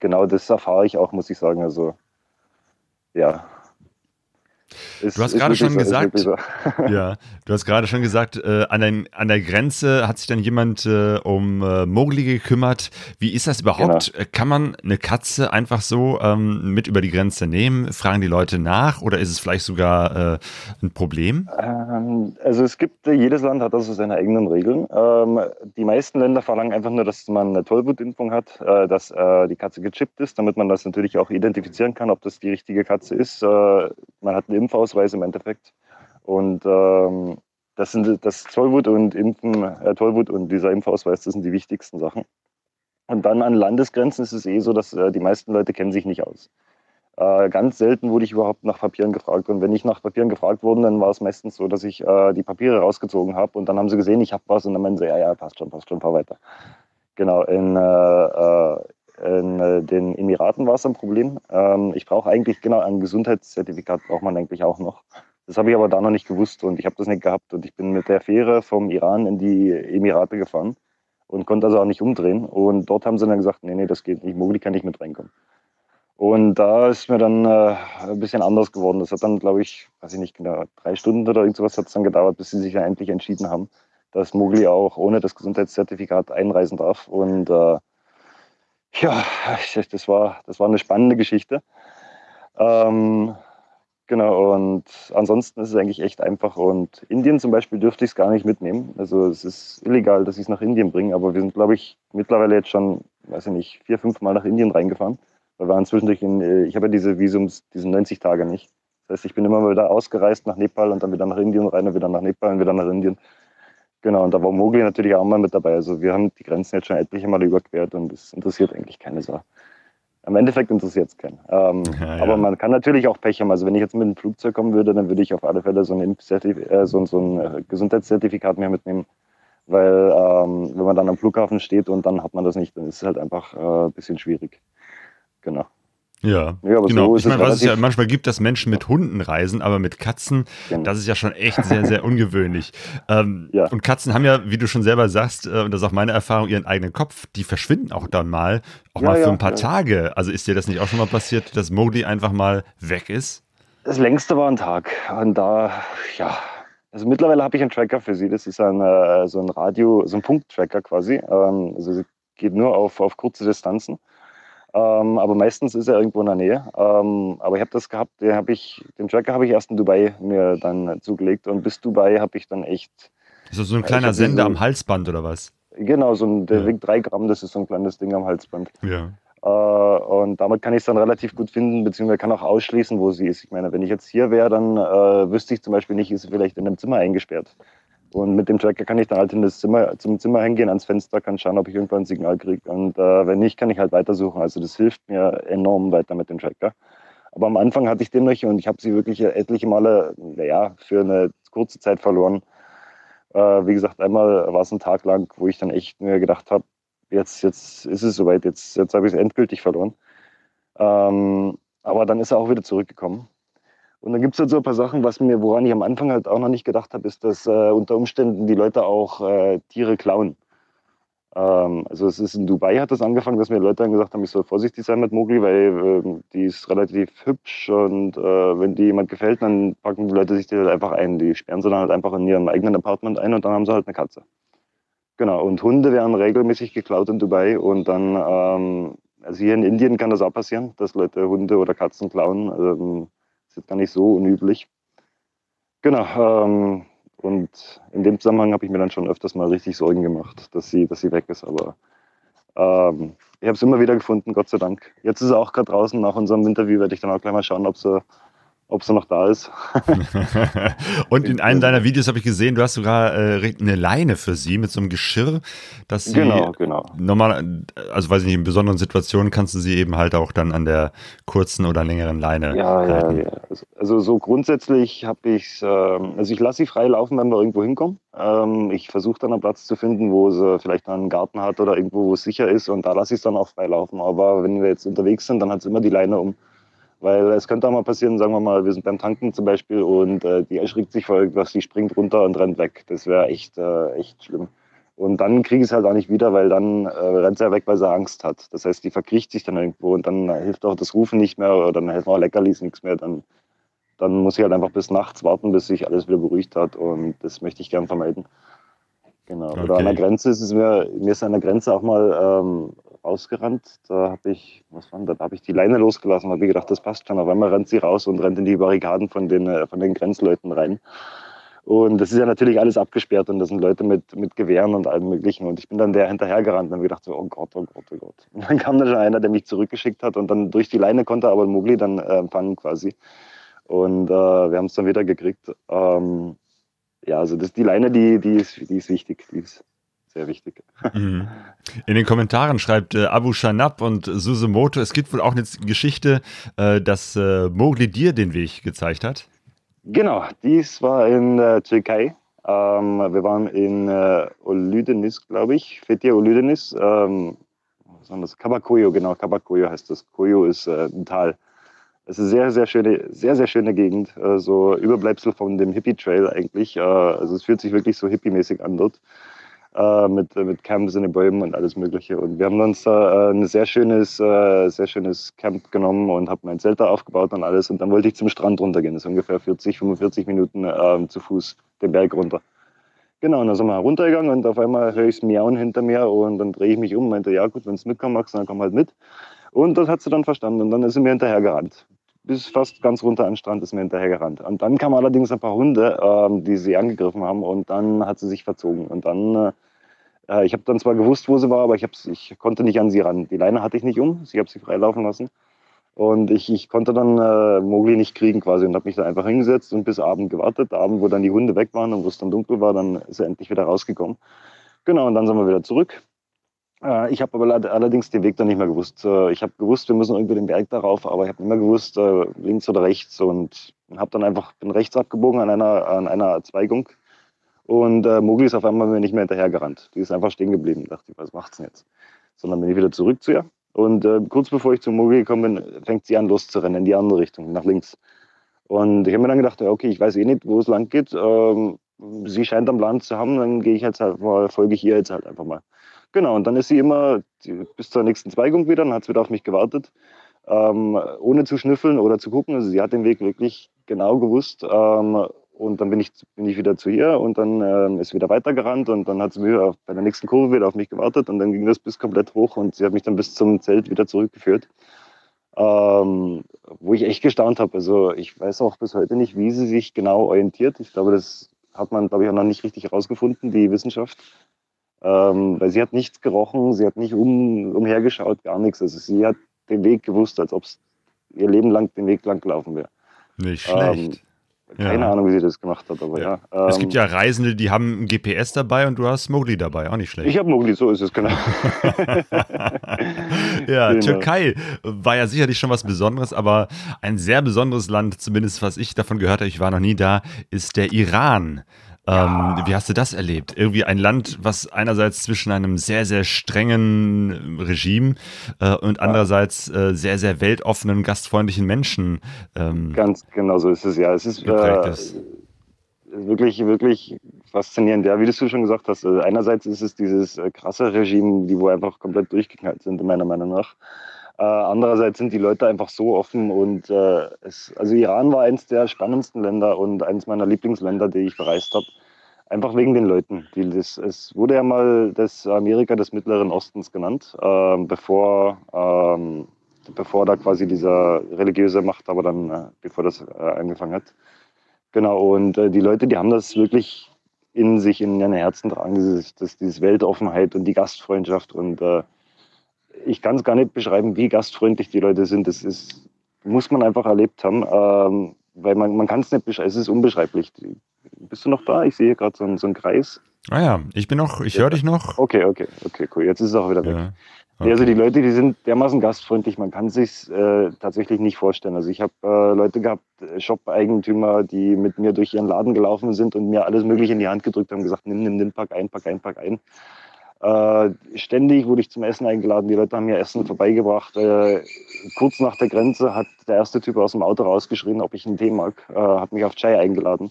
genau das erfahre ich auch, muss ich sagen. Also ja, ist, du hast gerade schon gesagt, so. ja, du hast gerade schon gesagt, äh, an, ein, an, der Grenze hat sich dann jemand äh, um äh, Mowgli gekümmert. Wie ist das überhaupt? Genau. Kann man eine Katze einfach so ähm, mit über die Grenze nehmen? Fragen die Leute nach oder ist es vielleicht sogar äh, ein Problem? Ähm, also es gibt, jedes Land hat also seine eigenen Regeln. Ähm, die meisten Länder verlangen einfach nur, dass man eine Tollwutimpfung hat, äh, dass äh, die Katze gechippt ist, damit man das natürlich auch identifizieren kann, ob das die richtige Katze ist. man hat eine Impfausweis im Endeffekt. Und ähm, das sind das Zollwut und Impfen, äh, Tollwut und dieser Impfausweis, das sind die wichtigsten Sachen. Und dann an Landesgrenzen ist es eh so, dass äh, die meisten Leute kennen sich nicht aus. Äh, ganz selten wurde ich überhaupt nach Papieren gefragt. Und wenn ich nach Papieren gefragt wurde, dann war es meistens so, dass ich äh, die Papiere rausgezogen habe und dann haben sie gesehen, ich habe was und dann meinen sie, ja, ja, passt schon, passt schon, fahr weiter. Genau, in, äh, äh, in äh, den Emiraten war es ein Problem. Ähm, ich brauche eigentlich, genau, ein Gesundheitszertifikat braucht man eigentlich auch noch. Das habe ich aber da noch nicht gewusst und ich habe das nicht gehabt. Und ich bin mit der Fähre vom Iran in die Emirate gefahren und konnte also auch nicht umdrehen. Und dort haben sie dann gesagt, nee, nee, das geht nicht, Mogli kann nicht mit reinkommen. Und da ist mir dann äh, ein bisschen anders geworden. Das hat dann, glaube ich, weiß ich nicht genau, drei Stunden oder irgendwas hat es dann gedauert, bis sie sich ja endlich entschieden haben, dass Mogli auch ohne das Gesundheitszertifikat einreisen darf. Und äh, ja, das war, das war eine spannende Geschichte. Ähm, genau, und ansonsten ist es eigentlich echt einfach. Und Indien zum Beispiel dürfte ich es gar nicht mitnehmen. Also es ist illegal, dass ich es nach Indien bringe, aber wir sind, glaube ich, mittlerweile jetzt schon, weiß ich nicht, vier, fünf Mal nach Indien reingefahren. Wir waren zwischendurch in, äh, ich habe ja diese Visums, diese 90 Tage nicht. Das heißt, ich bin immer wieder ausgereist nach Nepal und dann wieder nach Indien rein und wieder nach Nepal und wieder nach Indien. Genau, und da war Mogli natürlich auch mal mit dabei. Also wir haben die Grenzen jetzt schon etliche Male überquert und es interessiert eigentlich keine Sau. Im Endeffekt interessiert es keinen. Ähm, Ja, ja. Aber man kann natürlich auch Pech haben. Also wenn ich jetzt mit dem Flugzeug kommen würde, dann würde ich auf alle Fälle so ein, äh, so, so ein äh, Gesundheitszertifikat mehr mitnehmen. Weil ähm, wenn man dann am Flughafen steht und dann hat man das nicht, dann ist es halt einfach äh, ein bisschen schwierig. Genau. Ja, Ja, genau. so ich meine, was es ja manchmal gibt, dass Menschen mit Hunden reisen, aber mit Katzen, Genau. das ist ja schon echt sehr, sehr ungewöhnlich. Ähm, Ja. Und Katzen haben ja, wie du schon selber sagst, äh, und das ist auch meine Erfahrung, ihren eigenen Kopf. Die verschwinden auch dann mal, auch Ja, mal für ja, ein paar. Tage. Also ist dir das nicht auch schon mal passiert, dass Mowgli einfach mal weg ist? Das längste war ein Tag. Und da, ja, also mittlerweile habe ich einen Tracker für sie. Das ist ein, äh, so ein Radio, so ein Funktracker quasi. Ähm, also sie geht nur auf, auf kurze Distanzen. Ähm, aber meistens ist er irgendwo in der Nähe. Ähm, aber ich habe das gehabt, den, hab ich, den Tracker habe ich erst in Dubai mir dann zugelegt. Und bis Dubai habe ich dann echt, Ist das so ein ich kleiner Sender am Halsband oder was? genau, so ein, der Ja. wiegt drei Gramm, das ist so ein kleines Ding am Halsband. Ja. Äh, und damit kann ich es dann relativ gut finden, beziehungsweise kann auch ausschließen, wo sie ist. Ich meine, wenn ich jetzt hier wäre, dann äh, wüsste ich zum Beispiel nicht, ist sie vielleicht in einem Zimmer eingesperrt. Und mit dem Tracker kann ich dann halt in das Zimmer, zum Zimmer hingehen, ans Fenster, kann schauen, ob ich irgendwann ein Signal kriege. Und äh, wenn nicht, kann ich halt weitersuchen. Also das hilft mir enorm weiter mit dem Tracker. Aber am Anfang hatte ich den noch und ich habe sie wirklich etliche Male, naja, für eine kurze Zeit verloren. Äh, wie gesagt, einmal war es ein Tag lang, wo ich dann echt mir gedacht habe, jetzt, jetzt ist es soweit, jetzt, jetzt habe ich es endgültig verloren. Ähm, aber dann ist er auch wieder zurückgekommen. Und dann gibt es halt so ein paar Sachen, was mir, woran ich am Anfang halt auch noch nicht gedacht habe, ist, dass äh, unter Umständen die Leute auch äh, Tiere klauen. Ähm, also es ist in Dubai hat das angefangen, dass mir Leute dann gesagt haben, ich soll vorsichtig sein mit Mogli, weil ähm, die ist relativ hübsch und äh, wenn die jemand gefällt, dann packen die Leute sich die halt einfach ein. Die sperren sie dann halt einfach in ihrem eigenen Apartment ein und dann haben sie halt eine Katze. Genau, und Hunde werden regelmäßig geklaut in Dubai und dann, ähm, also hier in Indien kann das auch passieren, dass Leute Hunde oder Katzen klauen. Ähm, ist jetzt gar nicht so unüblich. Genau, ähm, und in dem Zusammenhang habe ich mir dann schon öfters mal richtig Sorgen gemacht, dass sie, dass sie weg ist, aber ähm, ich habe es immer wieder gefunden, Gott sei Dank. Jetzt ist sie auch gerade draußen, nach unserem Interview werde ich dann auch gleich mal schauen, ob sie, ob sie noch da ist. Und in einem deiner Videos habe ich gesehen, du hast sogar äh, eine Leine für sie mit so einem Geschirr, dass sie Genau, genau. normal, also weiß ich nicht, in besonderen Situationen kannst du sie eben halt auch dann an der kurzen oder längeren Leine Ja, ja, ja. Also, also so grundsätzlich habe ich, ähm, also ich lasse sie frei laufen, wenn wir irgendwo hinkommen. Ähm, ich versuche dann einen Platz zu finden, wo sie vielleicht einen Garten hat oder irgendwo, wo es sicher ist und da lasse ich es dann auch frei laufen. Aber wenn wir jetzt unterwegs sind, dann hat sie immer die Leine um. Weil es könnte auch mal passieren, sagen wir mal, wir sind beim Tanken zum Beispiel und äh, die erschrickt sich vor irgendwas, die springt runter und rennt weg. Das wäre echt, äh, echt schlimm. Und dann kriege ich es halt auch nicht wieder, weil dann äh, rennt sie ja weg, weil sie Angst hat. Das heißt, die verkriecht sich dann irgendwo und dann hilft auch das Rufen nicht mehr oder dann helfen auch Leckerlis nichts mehr. Dann, dann muss ich halt einfach bis nachts warten, bis sich alles wieder beruhigt hat und das möchte ich gern vermeiden. Genau. Oder an der. Grenze ist es mir, mir ist an der Grenze auch mal ähm, rausgerannt. Da habe ich, was war denn da? Da habe ich die Leine losgelassen, habe gedacht, das passt schon. Auf einmal rennt sie raus und rennt in die Barrikaden von den, äh, von den Grenzleuten rein. Und das ist ja natürlich alles abgesperrt und das sind Leute mit, mit Gewehren und allem Möglichen. Und ich bin dann der hinterhergerannt und habe gedacht, so, oh Gott, oh Gott, oh Gott. Und dann kam dann schon einer, der mich zurückgeschickt hat und dann durch die Leine konnte er aber Mogli dann äh, empfangen quasi. Und äh, wir haben es dann wieder gekriegt. Ähm, ja, also das, die Leine, die, die, ist, die ist wichtig. Die ist sehr wichtig. Mhm. In den Kommentaren schreibt äh, Abu Shanab und Susumoto, es gibt wohl auch eine Geschichte, äh, dass äh, Mowgli dir den Weg gezeigt hat. Genau, dies war in der Türkei. Ähm, wir waren in äh, Olydenis, glaube ich, Fethiye Olydenis. Ähm, was war das? Kabakoyo, genau, Kabakoyo heißt das. Koyo ist äh, ein Tal. Es ist eine sehr, sehr schöne, sehr, sehr schöne Gegend. Äh, so Überbleibsel von dem Hippie-Trail eigentlich. Äh, also es fühlt sich wirklich so hippie-mäßig an dort. Äh, mit, mit Camps in den Bäumen und alles Mögliche. Und wir haben uns da äh, ein sehr schönes, äh, sehr schönes Camp genommen und habe mein Zelt da aufgebaut und alles. Und dann wollte ich zum Strand runtergehen. Das ist ungefähr 40, 45 Minuten äh, zu Fuß den Berg runter. Genau, und dann sind wir runtergegangen und auf einmal höre ich es Miauen hinter mir und dann drehe ich mich um und meinte, ja gut, wenn du mitkommen magst, dann komm halt mit. Und das hat sie dann verstanden und dann ist sie mir hinterher gerannt. Bis fast ganz runter an den Strand ist mir hinterher gerannt. Und dann kamen allerdings ein paar Hunde, ähm, die sie angegriffen haben und dann hat sie sich verzogen. Und dann, äh, äh ich habe dann zwar gewusst, wo sie war, aber ich, ich konnte nicht an sie ran. Die Leine hatte ich nicht um, ich habe sie freilaufen lassen. Und ich, ich konnte dann äh, Mogli nicht kriegen quasi und habe mich da einfach hingesetzt und bis Abend gewartet. Abend, wo dann die Hunde weg waren und wo es dann dunkel war, dann ist er endlich wieder rausgekommen. Genau, und dann sind wir wieder zurück. Äh, ich habe aber allerdings den Weg dann nicht mehr gewusst. Ich habe gewusst, wir müssen irgendwie den Berg darauf, aber ich habe nicht mehr gewusst, äh, links oder rechts und habe dann einfach bin rechts abgebogen an einer, an einer Zweigung. Und äh, Mogli ist auf einmal mir nicht mehr hinterhergerannt. Die ist einfach stehen geblieben. Ich dachte, was macht's denn jetzt? Sondern bin ich wieder zurück zu ihr und äh, kurz bevor ich zum Mogel gekommen bin, fängt sie an loszurennen in die andere Richtung, nach links. Und ich habe mir dann gedacht, okay, ich weiß eh nicht, wo es lang geht. Ähm, sie scheint am Plan zu haben, dann gehe ich jetzt halt mal, folge ich ihr jetzt halt einfach mal. Genau, und dann ist sie immer bis zur nächsten Zweigung wieder, dann hat sie wieder auf mich gewartet, ähm, ohne zu schnüffeln oder zu gucken. Also sie hat den Weg wirklich genau gewusst ähm, und dann bin ich, bin ich wieder zu ihr und dann ähm, ist wieder weitergerannt und dann hat sie wieder bei der nächsten Kurve wieder auf mich gewartet und dann ging das bis komplett hoch und sie hat mich dann bis zum Zelt wieder zurückgeführt. Ähm, wo ich echt gestaunt habe. Also ich weiß auch bis heute nicht, wie sie sich genau orientiert. Ich glaube, das hat man, glaube ich, auch noch nicht richtig herausgefunden, die Wissenschaft. Ähm, weil sie hat nichts gerochen, sie hat nicht um, umhergeschaut, gar nichts. Also sie hat den Weg gewusst, als ob es ihr Leben lang den Weg lang gelaufen wäre. Nicht schlecht. Ähm, keine ja. Ahnung, wie sie das gemacht hat, aber ja. ja. es gibt ähm, ja Reisende, die haben ein GPS dabei und du hast Mowgli dabei, auch nicht schlecht. Ich habe Mowgli, so ist es, genau. ja, genau. Türkei war ja sicherlich schon was Besonderes, aber ein sehr besonderes Land, zumindest was ich davon gehört habe, ich war noch nie da, ist der Iran. Ähm, wie hast du das erlebt? Irgendwie ein Land, was einerseits zwischen einem sehr, sehr strengen Regime äh, und andererseits äh, sehr, sehr weltoffenen, gastfreundlichen Menschen. Ähm, Ganz genau so ist es ja. Es ist, äh, wirklich, wirklich faszinierend. Ja, wie du schon gesagt hast, also einerseits ist es dieses äh, krasse Regime, die wo einfach komplett durchgeknallt sind, meiner Meinung nach. Äh, andererseits sind die Leute einfach so offen und äh, es, also Iran war eines der spannendsten Länder und eines meiner Lieblingsländer, die ich bereist habe. Einfach wegen den Leuten. Die, das, es wurde ja mal das Amerika des Mittleren Ostens genannt, äh, bevor, ähm, bevor da quasi dieser religiöse Macht, aber dann, äh, bevor das äh, angefangen hat. Genau, und äh, die Leute, die haben das wirklich in sich, in ihren Herzen tragen, dieses, das, dieses Weltoffenheit und die Gastfreundschaft und ich kann es gar nicht beschreiben, wie gastfreundlich die Leute sind. Das ist, muss man einfach erlebt haben, ähm, weil man, man kann es nicht beschreiben. Es ist unbeschreiblich. Bist du noch da? Ich sehe gerade so, so einen Kreis. Ah ja, ich bin noch, ich höre dich noch. Okay, okay, okay, cool. Jetzt ist es auch wieder weg. Ja. Okay. Also die Leute, die sind dermaßen gastfreundlich, man kann sich äh, tatsächlich nicht vorstellen. Also ich habe äh, Leute gehabt, äh, Shop-Eigentümer, die mit mir durch ihren Laden gelaufen sind und mir alles Mögliche in die Hand gedrückt haben, gesagt, nimm, nimm, nimm, pack ein, pack ein, pack ein. Äh, ständig wurde ich zum Essen eingeladen. Die Leute haben mir Essen vorbeigebracht. Äh, kurz nach der Grenze hat der erste Typ aus dem Auto rausgeschrien, ob ich einen Tee mag. Äh, hat mich auf Chai eingeladen.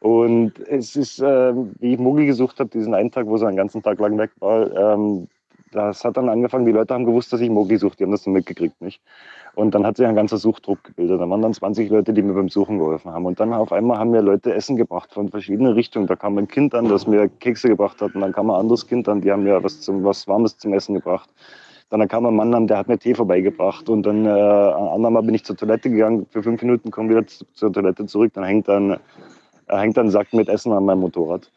Und es ist, ähm, wie ich Muggel gesucht habe, diesen einen Tag, wo sie einen ganzen Tag lang weg war, ähm, das hat dann angefangen, die Leute haben gewusst, dass ich Mogli suche, die haben das dann mitgekriegt, nicht? Und dann hat sich ein ganzer Suchdruck gebildet. Da waren dann 20 Leute, die mir beim Suchen geholfen haben. Und dann auf einmal haben mir Leute Essen gebracht von verschiedenen Richtungen. Da kam ein Kind an, das mir Kekse gebracht hat. Und dann kam ein anderes Kind an, die haben mir was, zum, was Warmes zum Essen gebracht. Dann kam ein Mann an, der hat mir Tee vorbeigebracht. Und dann äh, andermal bin ich zur Toilette gegangen. Für fünf Minuten komme wieder zur Toilette zurück. Dann hängt dann, hängt dann ein Sack mit Essen an meinem Motorrad.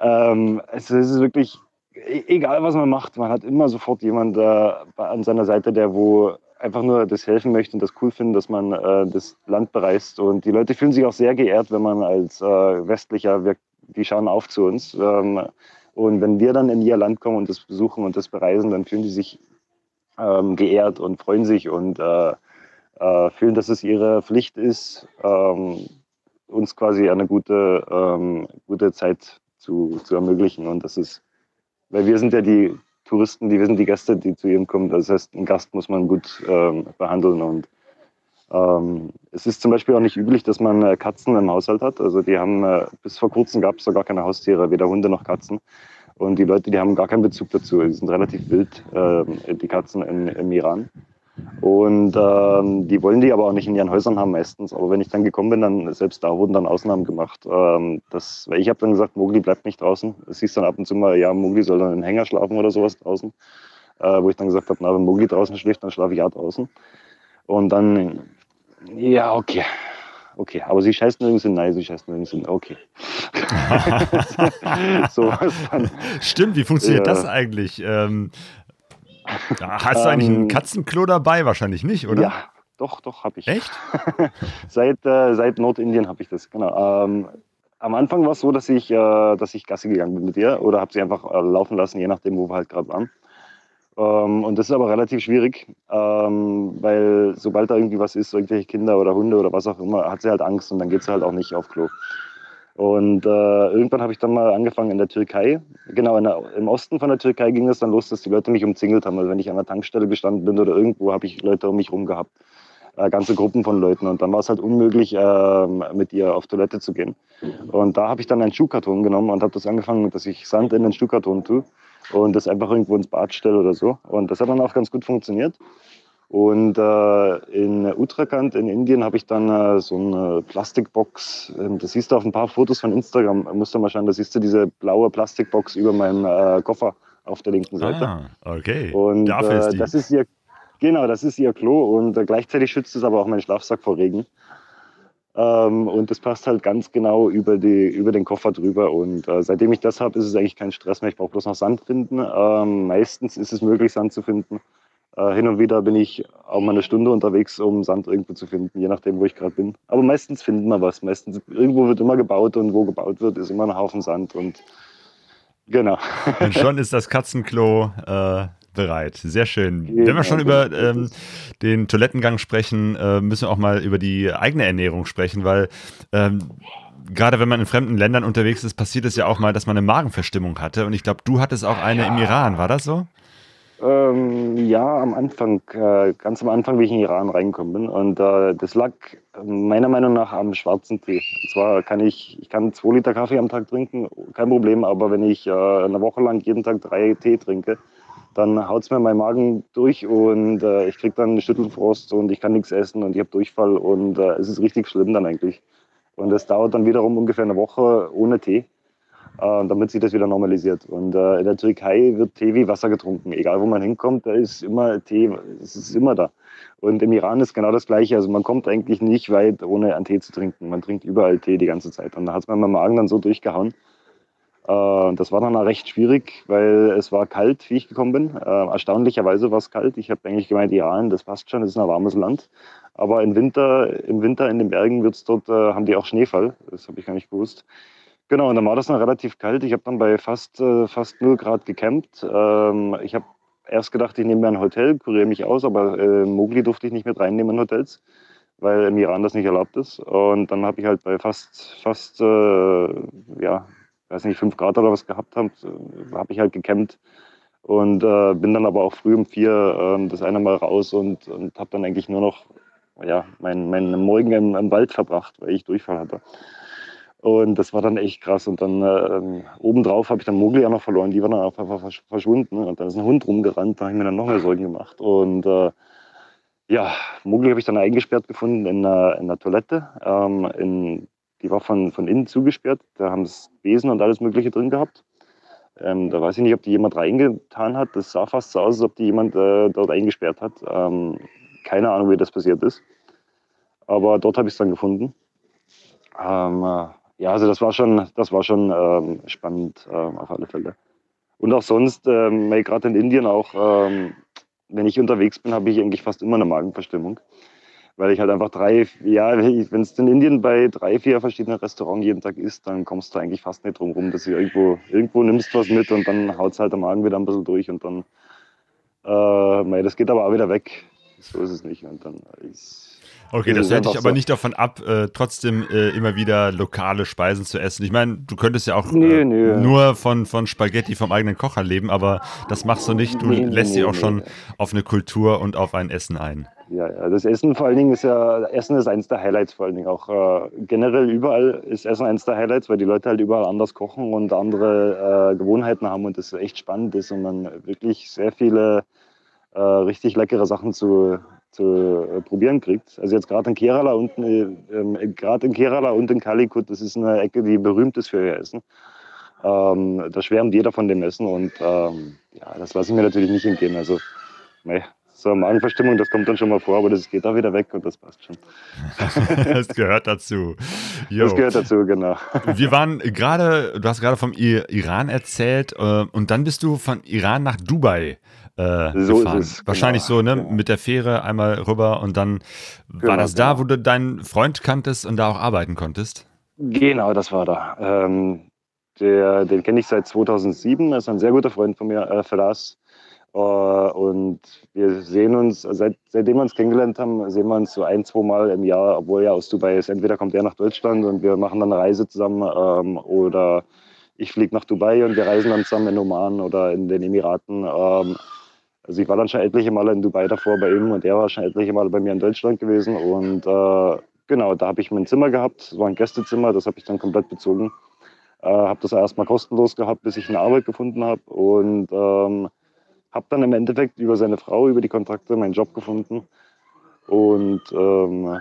Ähm, es ist wirklich egal was man macht, man hat immer sofort jemand äh, an seiner Seite, der wo einfach nur das helfen möchte und das cool findet, dass man äh, das Land bereist. Und die Leute fühlen sich auch sehr geehrt, wenn man als äh, Westlicher, wir, die schauen auf zu uns. Ähm, und wenn wir dann in ihr Land kommen und das besuchen und das bereisen, dann fühlen die sich ähm, geehrt und freuen sich und äh, äh, fühlen, dass es ihre Pflicht ist, ähm, uns quasi eine gute, ähm, gute Zeit zu, zu ermöglichen. Und das ist weil wir sind ja die Touristen, die, wir sind die Gäste, die zu ihm kommen. Das heißt, einen Gast muss man gut ähm, behandeln und Ähm, es ist zum Beispiel auch nicht üblich, dass man äh, Katzen im Haushalt hat. Also die haben, äh, bis vor kurzem gab es da gar keine Haustiere, weder Hunde noch Katzen. Und die Leute, die haben gar keinen Bezug dazu. Die sind relativ wild, äh, die Katzen in, im Iran. Und ähm, die wollen die aber auch nicht in ihren Häusern haben meistens. Aber wenn ich dann gekommen bin, dann selbst da wurden dann Ausnahmen gemacht. Ähm, das, weil ich habe dann gesagt, Mogli bleibt nicht draußen. Es hieß dann ab und zu mal, ja, Mogli soll dann im Hänger schlafen oder sowas draußen. Äh, wo ich dann gesagt habe, na, wenn Mogli draußen schläft, dann schlafe ich auch draußen. Und dann, ja, okay. Okay, aber sie scheißt nirgends hin. Nein, sie scheißt nirgends hin. Okay. so was dann. Stimmt, wie funktioniert ja. das eigentlich? Ähm, hast du eigentlich ein ähm, Katzenklo dabei? Wahrscheinlich nicht, oder? Ja, doch, doch, habe ich. Echt? seit, äh, seit Nordindien habe ich das, genau. Ähm, am Anfang war es so, dass ich, äh, dass ich Gasse gegangen bin mit ihr oder habe sie einfach äh, laufen lassen, je nachdem, wo wir halt gerade waren. Ähm, und das ist aber relativ schwierig, ähm, weil sobald da irgendwie was ist, irgendwelche Kinder oder Hunde oder was auch immer, hat sie halt Angst und dann geht sie halt auch nicht auf Klo. Und äh, irgendwann habe ich dann mal angefangen in der Türkei. Genau, der, im Osten von der Türkei ging es dann los, dass die Leute mich umzingelt haben. Also wenn ich an der Tankstelle gestanden bin oder irgendwo, habe ich Leute um mich rum gehabt. Äh, ganze Gruppen von Leuten. Und dann war es halt unmöglich, äh, mit ihr auf Toilette zu gehen. Und da habe ich dann einen Schuhkarton genommen und habe das angefangen, dass ich Sand in den Schuhkarton tue und das einfach irgendwo ins Bad stelle oder so. Und das hat dann auch ganz gut funktioniert. Und äh, in Uttarakhand in Indien habe ich dann äh, so eine Plastikbox, äh, das siehst du auf ein paar Fotos von Instagram, musst du mal schauen, da siehst du diese blaue Plastikbox über meinem äh, Koffer auf der linken Seite. Ah, okay. Und Dafür ist äh, die. das ist ihr, genau, das ist ihr Klo und äh, gleichzeitig schützt es aber auch meinen Schlafsack vor Regen. Ähm, und das passt halt ganz genau über, die, über den Koffer drüber. Und äh, seitdem ich das habe, ist es eigentlich kein Stress mehr. Ich brauche bloß noch Sand finden. Ähm, meistens ist es möglich, Sand zu finden. Äh, hin und wieder bin ich auch mal eine Stunde unterwegs, um Sand irgendwo zu finden, je nachdem, wo ich gerade bin. Aber meistens finden wir was. Meistens irgendwo wird immer gebaut und wo gebaut wird, ist immer ein Haufen Sand. Und genau. Und schon ist das Katzenklo äh, bereit. Sehr schön. Genau. Wenn wir schon über ähm, den Toilettengang sprechen, äh, müssen wir auch mal über die eigene Ernährung sprechen, weil ähm, gerade wenn man in fremden Ländern unterwegs ist, passiert es ja auch mal, dass man eine Magenverstimmung hatte. Und ich glaube, du hattest auch eine ja. im Iran, war das so? Ähm, ja, am Anfang, äh, ganz am Anfang, wie ich in den Iran reingekommen bin. Und äh, das lag meiner Meinung nach am schwarzen Tee. Und zwar kann ich, ich kann zwei Liter Kaffee am Tag trinken, kein Problem. Aber wenn ich äh, eine Woche lang jeden Tag drei Tee trinke, dann haut es mir mein Magen durch und äh, ich kriege dann Schüttelfrost und ich kann nichts essen und ich habe Durchfall und äh, es ist richtig schlimm dann eigentlich. Und das dauert dann wiederum ungefähr eine Woche ohne Tee, damit sich das wieder normalisiert. Und äh, in der Türkei wird Tee wie Wasser getrunken. Egal wo man hinkommt, da ist immer Tee, es ist immer da. Und im Iran ist genau das Gleiche. Also man kommt eigentlich nicht weit, ohne einen Tee zu trinken. Man trinkt überall Tee die ganze Zeit. Und da hat es mir mein Magen dann so durchgehauen äh, das war dann auch recht schwierig, weil es war kalt, wie ich gekommen bin. Äh, erstaunlicherweise war es kalt. Ich habe eigentlich gemeint, Iran, das passt schon, das ist ein warmes Land. Aber im Winter, im Winter in den Bergen wird's dort, äh, haben die auch Schneefall. Das habe ich gar nicht gewusst. Genau, und dann war das dann relativ kalt. Ich habe dann bei fast, fast 0 Grad gecampt. Ähm, ich habe erst gedacht, ich nehme mir ein Hotel, kuriere mich aus, aber äh, Mogli durfte ich nicht mit reinnehmen in Hotels, weil im Iran das nicht erlaubt ist. Und dann habe ich halt bei fast, fast äh, ja, weiß nicht, fünf Grad oder was gehabt habe, äh, habe ich halt gecampt und äh, bin dann aber auch früh um vier äh, das eine Mal raus und, und habe dann eigentlich nur noch ja, meinen mein Morgen im, im, Wald verbracht, weil ich Durchfall hatte. Und das war dann echt krass. Und dann äh, obendrauf habe ich dann Mogli auch noch verloren. Die war dann einfach verschwunden. Und dann ist ein Hund rumgerannt. Da habe ich mir dann noch mehr Sorgen gemacht. Und äh, ja, Mogli habe ich dann eingesperrt gefunden in einer, in einer Toilette ähm, in die war von, von innen zugesperrt. Da haben es Besen und alles Mögliche drin gehabt. Ähm, da weiß ich nicht, ob die jemand reingetan hat. Das sah fast so aus, als ob die jemand äh, dort eingesperrt hat. Ähm, keine Ahnung, wie das passiert ist. Aber dort habe ich es dann gefunden. Ähm, äh, ja, also das war schon, das war schon ähm, spannend äh, auf alle Fälle. Und auch sonst, ähm, gerade in Indien auch, ähm, wenn ich unterwegs bin, habe ich eigentlich fast immer eine Magenverstimmung weil ich halt einfach drei, ja, wenn es in Indien bei drei, vier verschiedenen Restaurants jeden Tag isst, dann kommst du eigentlich fast nicht drum rum, dass du irgendwo, irgendwo nimmst was mit und dann haut es halt der Magen wieder ein bisschen durch und dann, äh, das geht aber auch wieder weg. So ist es nicht. Und dann ist, Okay, das hält dich aber so. nicht davon ab, äh, trotzdem äh, immer wieder lokale Speisen zu essen. Ich meine, du könntest ja auch nee, äh, nee. nur von, von Spaghetti vom eigenen Kocher leben, aber das machst du nicht. Du nee, lässt dich auch schon auf eine Kultur und auf ein Essen ein. Ja, ja, das Essen vor allen Dingen ist ja, Essen ist eins der Highlights vor allen Dingen auch. Äh, generell überall ist Essen eins der Highlights, weil die Leute halt überall anders kochen und andere äh, Gewohnheiten haben und das echt spannend ist und man wirklich sehr viele äh, richtig leckere Sachen zu, zu äh, probieren kriegt. Also jetzt gerade in Kerala und ähm, gerade in Kerala und in Calicut, das ist eine Ecke, die berühmt ist für ihr Essen. Ähm, da schwärmt jeder von dem Essen und ähm, ja, das lasse ich mir natürlich nicht entgehen. Also, nee, so Magenverstimmung, das kommt dann schon mal vor, aber das geht auch wieder weg und das passt schon. das gehört dazu. Jo. Das gehört dazu, genau. Wir waren gerade, du hast gerade vom Iran erzählt äh, und dann bist du von Iran nach Dubai äh, So ist gefahren. es, Wahrscheinlich genau, so, ne? genau. Mit der Fähre einmal rüber und dann war Genau, das da, genau. wo du deinen Freund kanntest und da auch arbeiten konntest? Genau, das war da. Ähm, der, den kenne ich seit 2007, er ist ein sehr guter Freund von mir, äh, Faraz. Äh, und wir sehen uns, seit, seitdem wir uns kennengelernt haben, sehen wir uns so ein, zwei Mal im Jahr, obwohl er aus Dubai ist. Entweder kommt er nach Deutschland und wir machen dann eine Reise zusammen ähm, oder ich fliege nach Dubai und wir reisen dann zusammen in Oman oder in den Emiraten. Ähm, also ich war dann schon etliche Male in Dubai davor bei ihm und er war schon etliche Male bei mir in Deutschland gewesen. Und äh, genau, da habe ich mein Zimmer gehabt. Es war ein Gästezimmer, das habe ich dann komplett bezogen. Äh, habe das erstmal kostenlos gehabt, bis ich eine Arbeit gefunden habe. Und ähm, habe dann im Endeffekt über seine Frau, über die Kontakte meinen Job gefunden. Und ähm,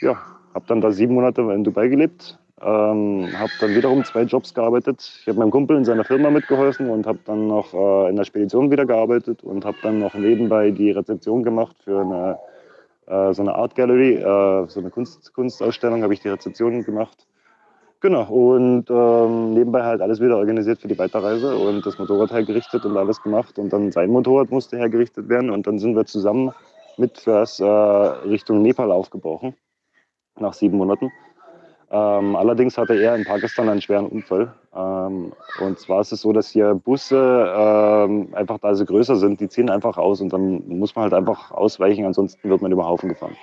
ja, habe dann da sieben Monate in Dubai gelebt. Ähm, habe dann wiederum zwei Jobs gearbeitet. Ich habe meinem Kumpel in seiner Firma mitgeholfen und habe dann noch äh, in der Spedition wieder gearbeitet und habe dann noch nebenbei die Rezeption gemacht für eine, äh, so eine Art Gallery, äh, so eine Kunst, Kunstausstellung habe ich die Rezeption gemacht. Genau, und ähm, nebenbei halt alles wieder organisiert für die Weiterreise und das Motorrad hergerichtet und alles gemacht. Und dann sein Motorrad musste hergerichtet werden und dann sind wir zusammen mit Vers äh, Richtung Nepal aufgebrochen, nach sieben Monaten. Ähm, allerdings hatte er in Pakistan einen schweren Unfall. Ähm, und zwar ist es so, dass hier Busse ähm, einfach, da sie größer sind, die ziehen einfach aus und dann muss man halt einfach ausweichen, ansonsten wird man über Haufen gefahren.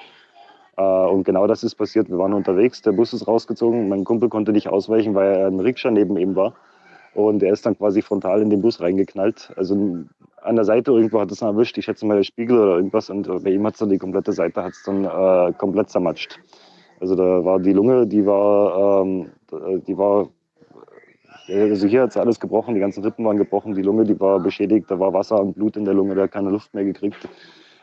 Äh, und genau das ist passiert. Wir waren unterwegs, der Bus ist rausgezogen, mein Kumpel konnte nicht ausweichen, weil ein Rikscha neben ihm war. Und er ist dann quasi frontal in den Bus reingeknallt. Also an der Seite irgendwo hat es dann erwischt, ich schätze mal der Spiegel oder irgendwas. Und bei ihm hat es dann die komplette Seite hat's dann äh, komplett zermatscht. Also da war die Lunge, die war, ähm, die war, also hier hat es alles gebrochen, die ganzen Rippen waren gebrochen, die Lunge, die war beschädigt, da war Wasser und Blut in der Lunge, der hat keine Luft mehr gekriegt.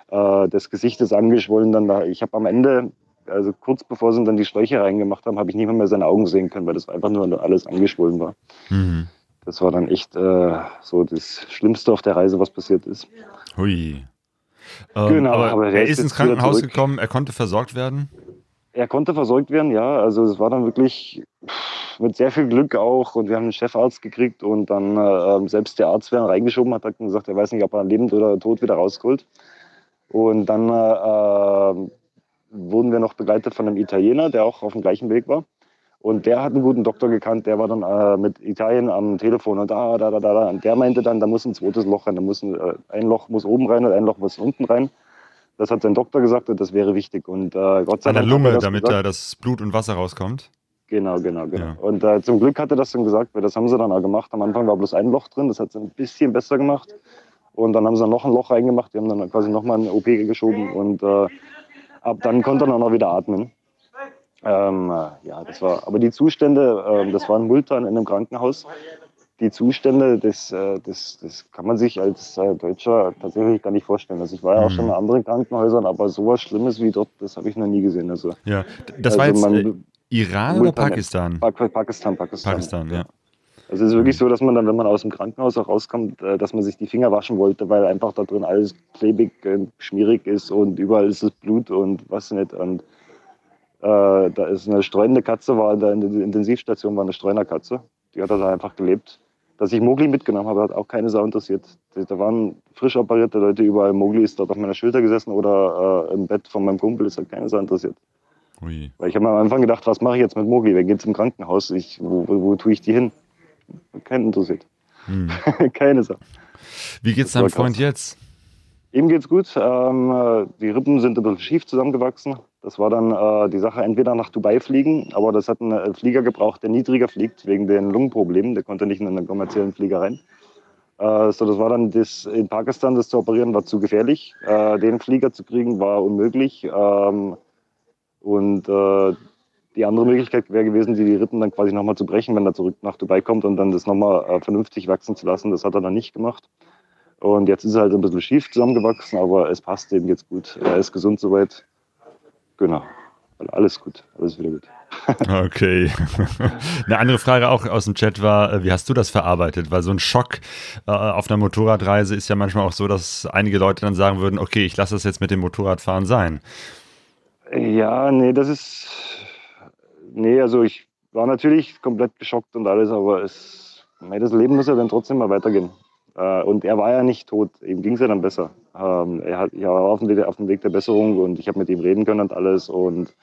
Äh, das Gesicht ist angeschwollen. Dann da, ich habe am Ende, also kurz bevor sie dann die Schläuche reingemacht haben, habe ich nicht mehr, mehr seine Augen sehen können, weil das einfach nur alles angeschwollen war. Mhm. Das war dann echt äh, so das Schlimmste auf der Reise, was passiert ist. Hui. Ähm, Genau, aber, aber er ist ins Krankenhaus gekommen, er konnte versorgt werden. Er konnte versorgt werden, ja. Also es war dann wirklich mit sehr viel Glück auch. Und wir haben einen Chefarzt gekriegt und dann äh, selbst der Arzt, der reingeschoben hat, hat gesagt, er weiß nicht, ob er lebend oder tot wieder rausgeholt. Und dann äh, wurden wir noch begleitet von einem Italiener, der auch auf dem gleichen Weg war. Und der hat einen guten Doktor gekannt, der war dann äh, mit Italien am Telefon und da, da, da, da, da. Und der meinte dann, da muss ein zweites Loch rein. Da muss ein, äh, ein Loch muss oben rein und ein Loch muss unten rein. Das hat sein Doktor gesagt und das wäre wichtig. Und äh, Gott sei An der Dank. hat er Lunge, damit gesagt. da das Blut und Wasser rauskommt. Genau, genau, genau. Ja. Und äh, zum Glück hat er das dann gesagt, weil das haben sie dann auch gemacht. Am Anfang war bloß ein Loch drin, das hat es ein bisschen besser gemacht. Und dann haben sie noch ein Loch reingemacht, die haben dann quasi nochmal eine OP geschoben und äh, ab dann konnte er dann auch wieder atmen. Ähm, äh, ja, das war, aber die Zustände, ähm, das war in Multan in einem Krankenhaus. Die Zustände, das, äh, das, das kann man sich als äh, Deutscher tatsächlich gar nicht vorstellen. Also ich war ja auch Mhm. schon in anderen Krankenhäusern, aber sowas Schlimmes wie dort, das habe ich noch nie gesehen. Also, Ja, das war also jetzt man- äh, Iran oder Pakistan? Pa- Pakistan, Pakistan. Pakistan, ja. Also es ist wirklich so, dass man dann, wenn man aus dem Krankenhaus auch rauskommt, dass man sich die Finger waschen wollte, weil einfach da drin alles klebig, äh, schmierig ist und überall ist das Blut und was nicht. Und äh, da ist eine streunende Katze, war in der in der Intensivstation war eine Streunerkatze. Die hat da einfach gelebt. Dass ich Mogli mitgenommen habe, hat auch keine Sau interessiert. Da waren frisch operierte Leute überall. Mogli ist dort auf meiner Schulter gesessen oder äh, im Bett von meinem Kumpel. Das hat keine Sau interessiert. Ui. Weil ich habe mir am Anfang gedacht, was mache ich jetzt mit Mogli? Wer geht zum Krankenhaus? Ich, wo, wo, wo tue ich die hin? Keinen interessiert. Hm. Keine Sache. Wie geht's Das deinem Freund jetzt? Ihm geht's gut. Ähm, äh, die Rippen sind ein bisschen schief zusammengewachsen. Das war dann äh, die Sache, entweder nach Dubai fliegen, aber das hat einen äh, Flieger gebraucht, der niedriger fliegt, wegen den Lungenproblemen. Der konnte nicht in einen kommerziellen Flieger rein. Äh, so, das war dann das, in Pakistan, das zu operieren, war zu gefährlich. Äh, den Flieger zu kriegen, war unmöglich. Ähm, und äh, die andere Möglichkeit wäre gewesen, die Rippen dann quasi nochmal zu brechen, wenn er zurück nach Dubai kommt und dann das nochmal vernünftig wachsen zu lassen. Das hat er dann nicht gemacht. Und jetzt ist er halt ein bisschen schief zusammengewachsen, aber es passt eben jetzt gut. Er ist gesund soweit. Genau. Alles gut, alles wieder gut. Okay. Eine andere Frage auch aus dem Chat war, äh, wie hast du das verarbeitet? Weil so ein Schock äh, auf einer Motorradreise ist ja manchmal auch so, dass einige Leute dann sagen würden, okay, ich lasse das jetzt mit dem Motorradfahren sein. Ja, nee, das ist. Nee, also ich war natürlich komplett geschockt und alles, aber es, nee, das Leben muss ja dann trotzdem mal weitergehen. Äh, und er war ja nicht tot, ihm ging es ja dann besser. Ähm, er, war auf dem, Weg, auf dem Weg der Besserung und ich habe mit ihm reden können und alles. Und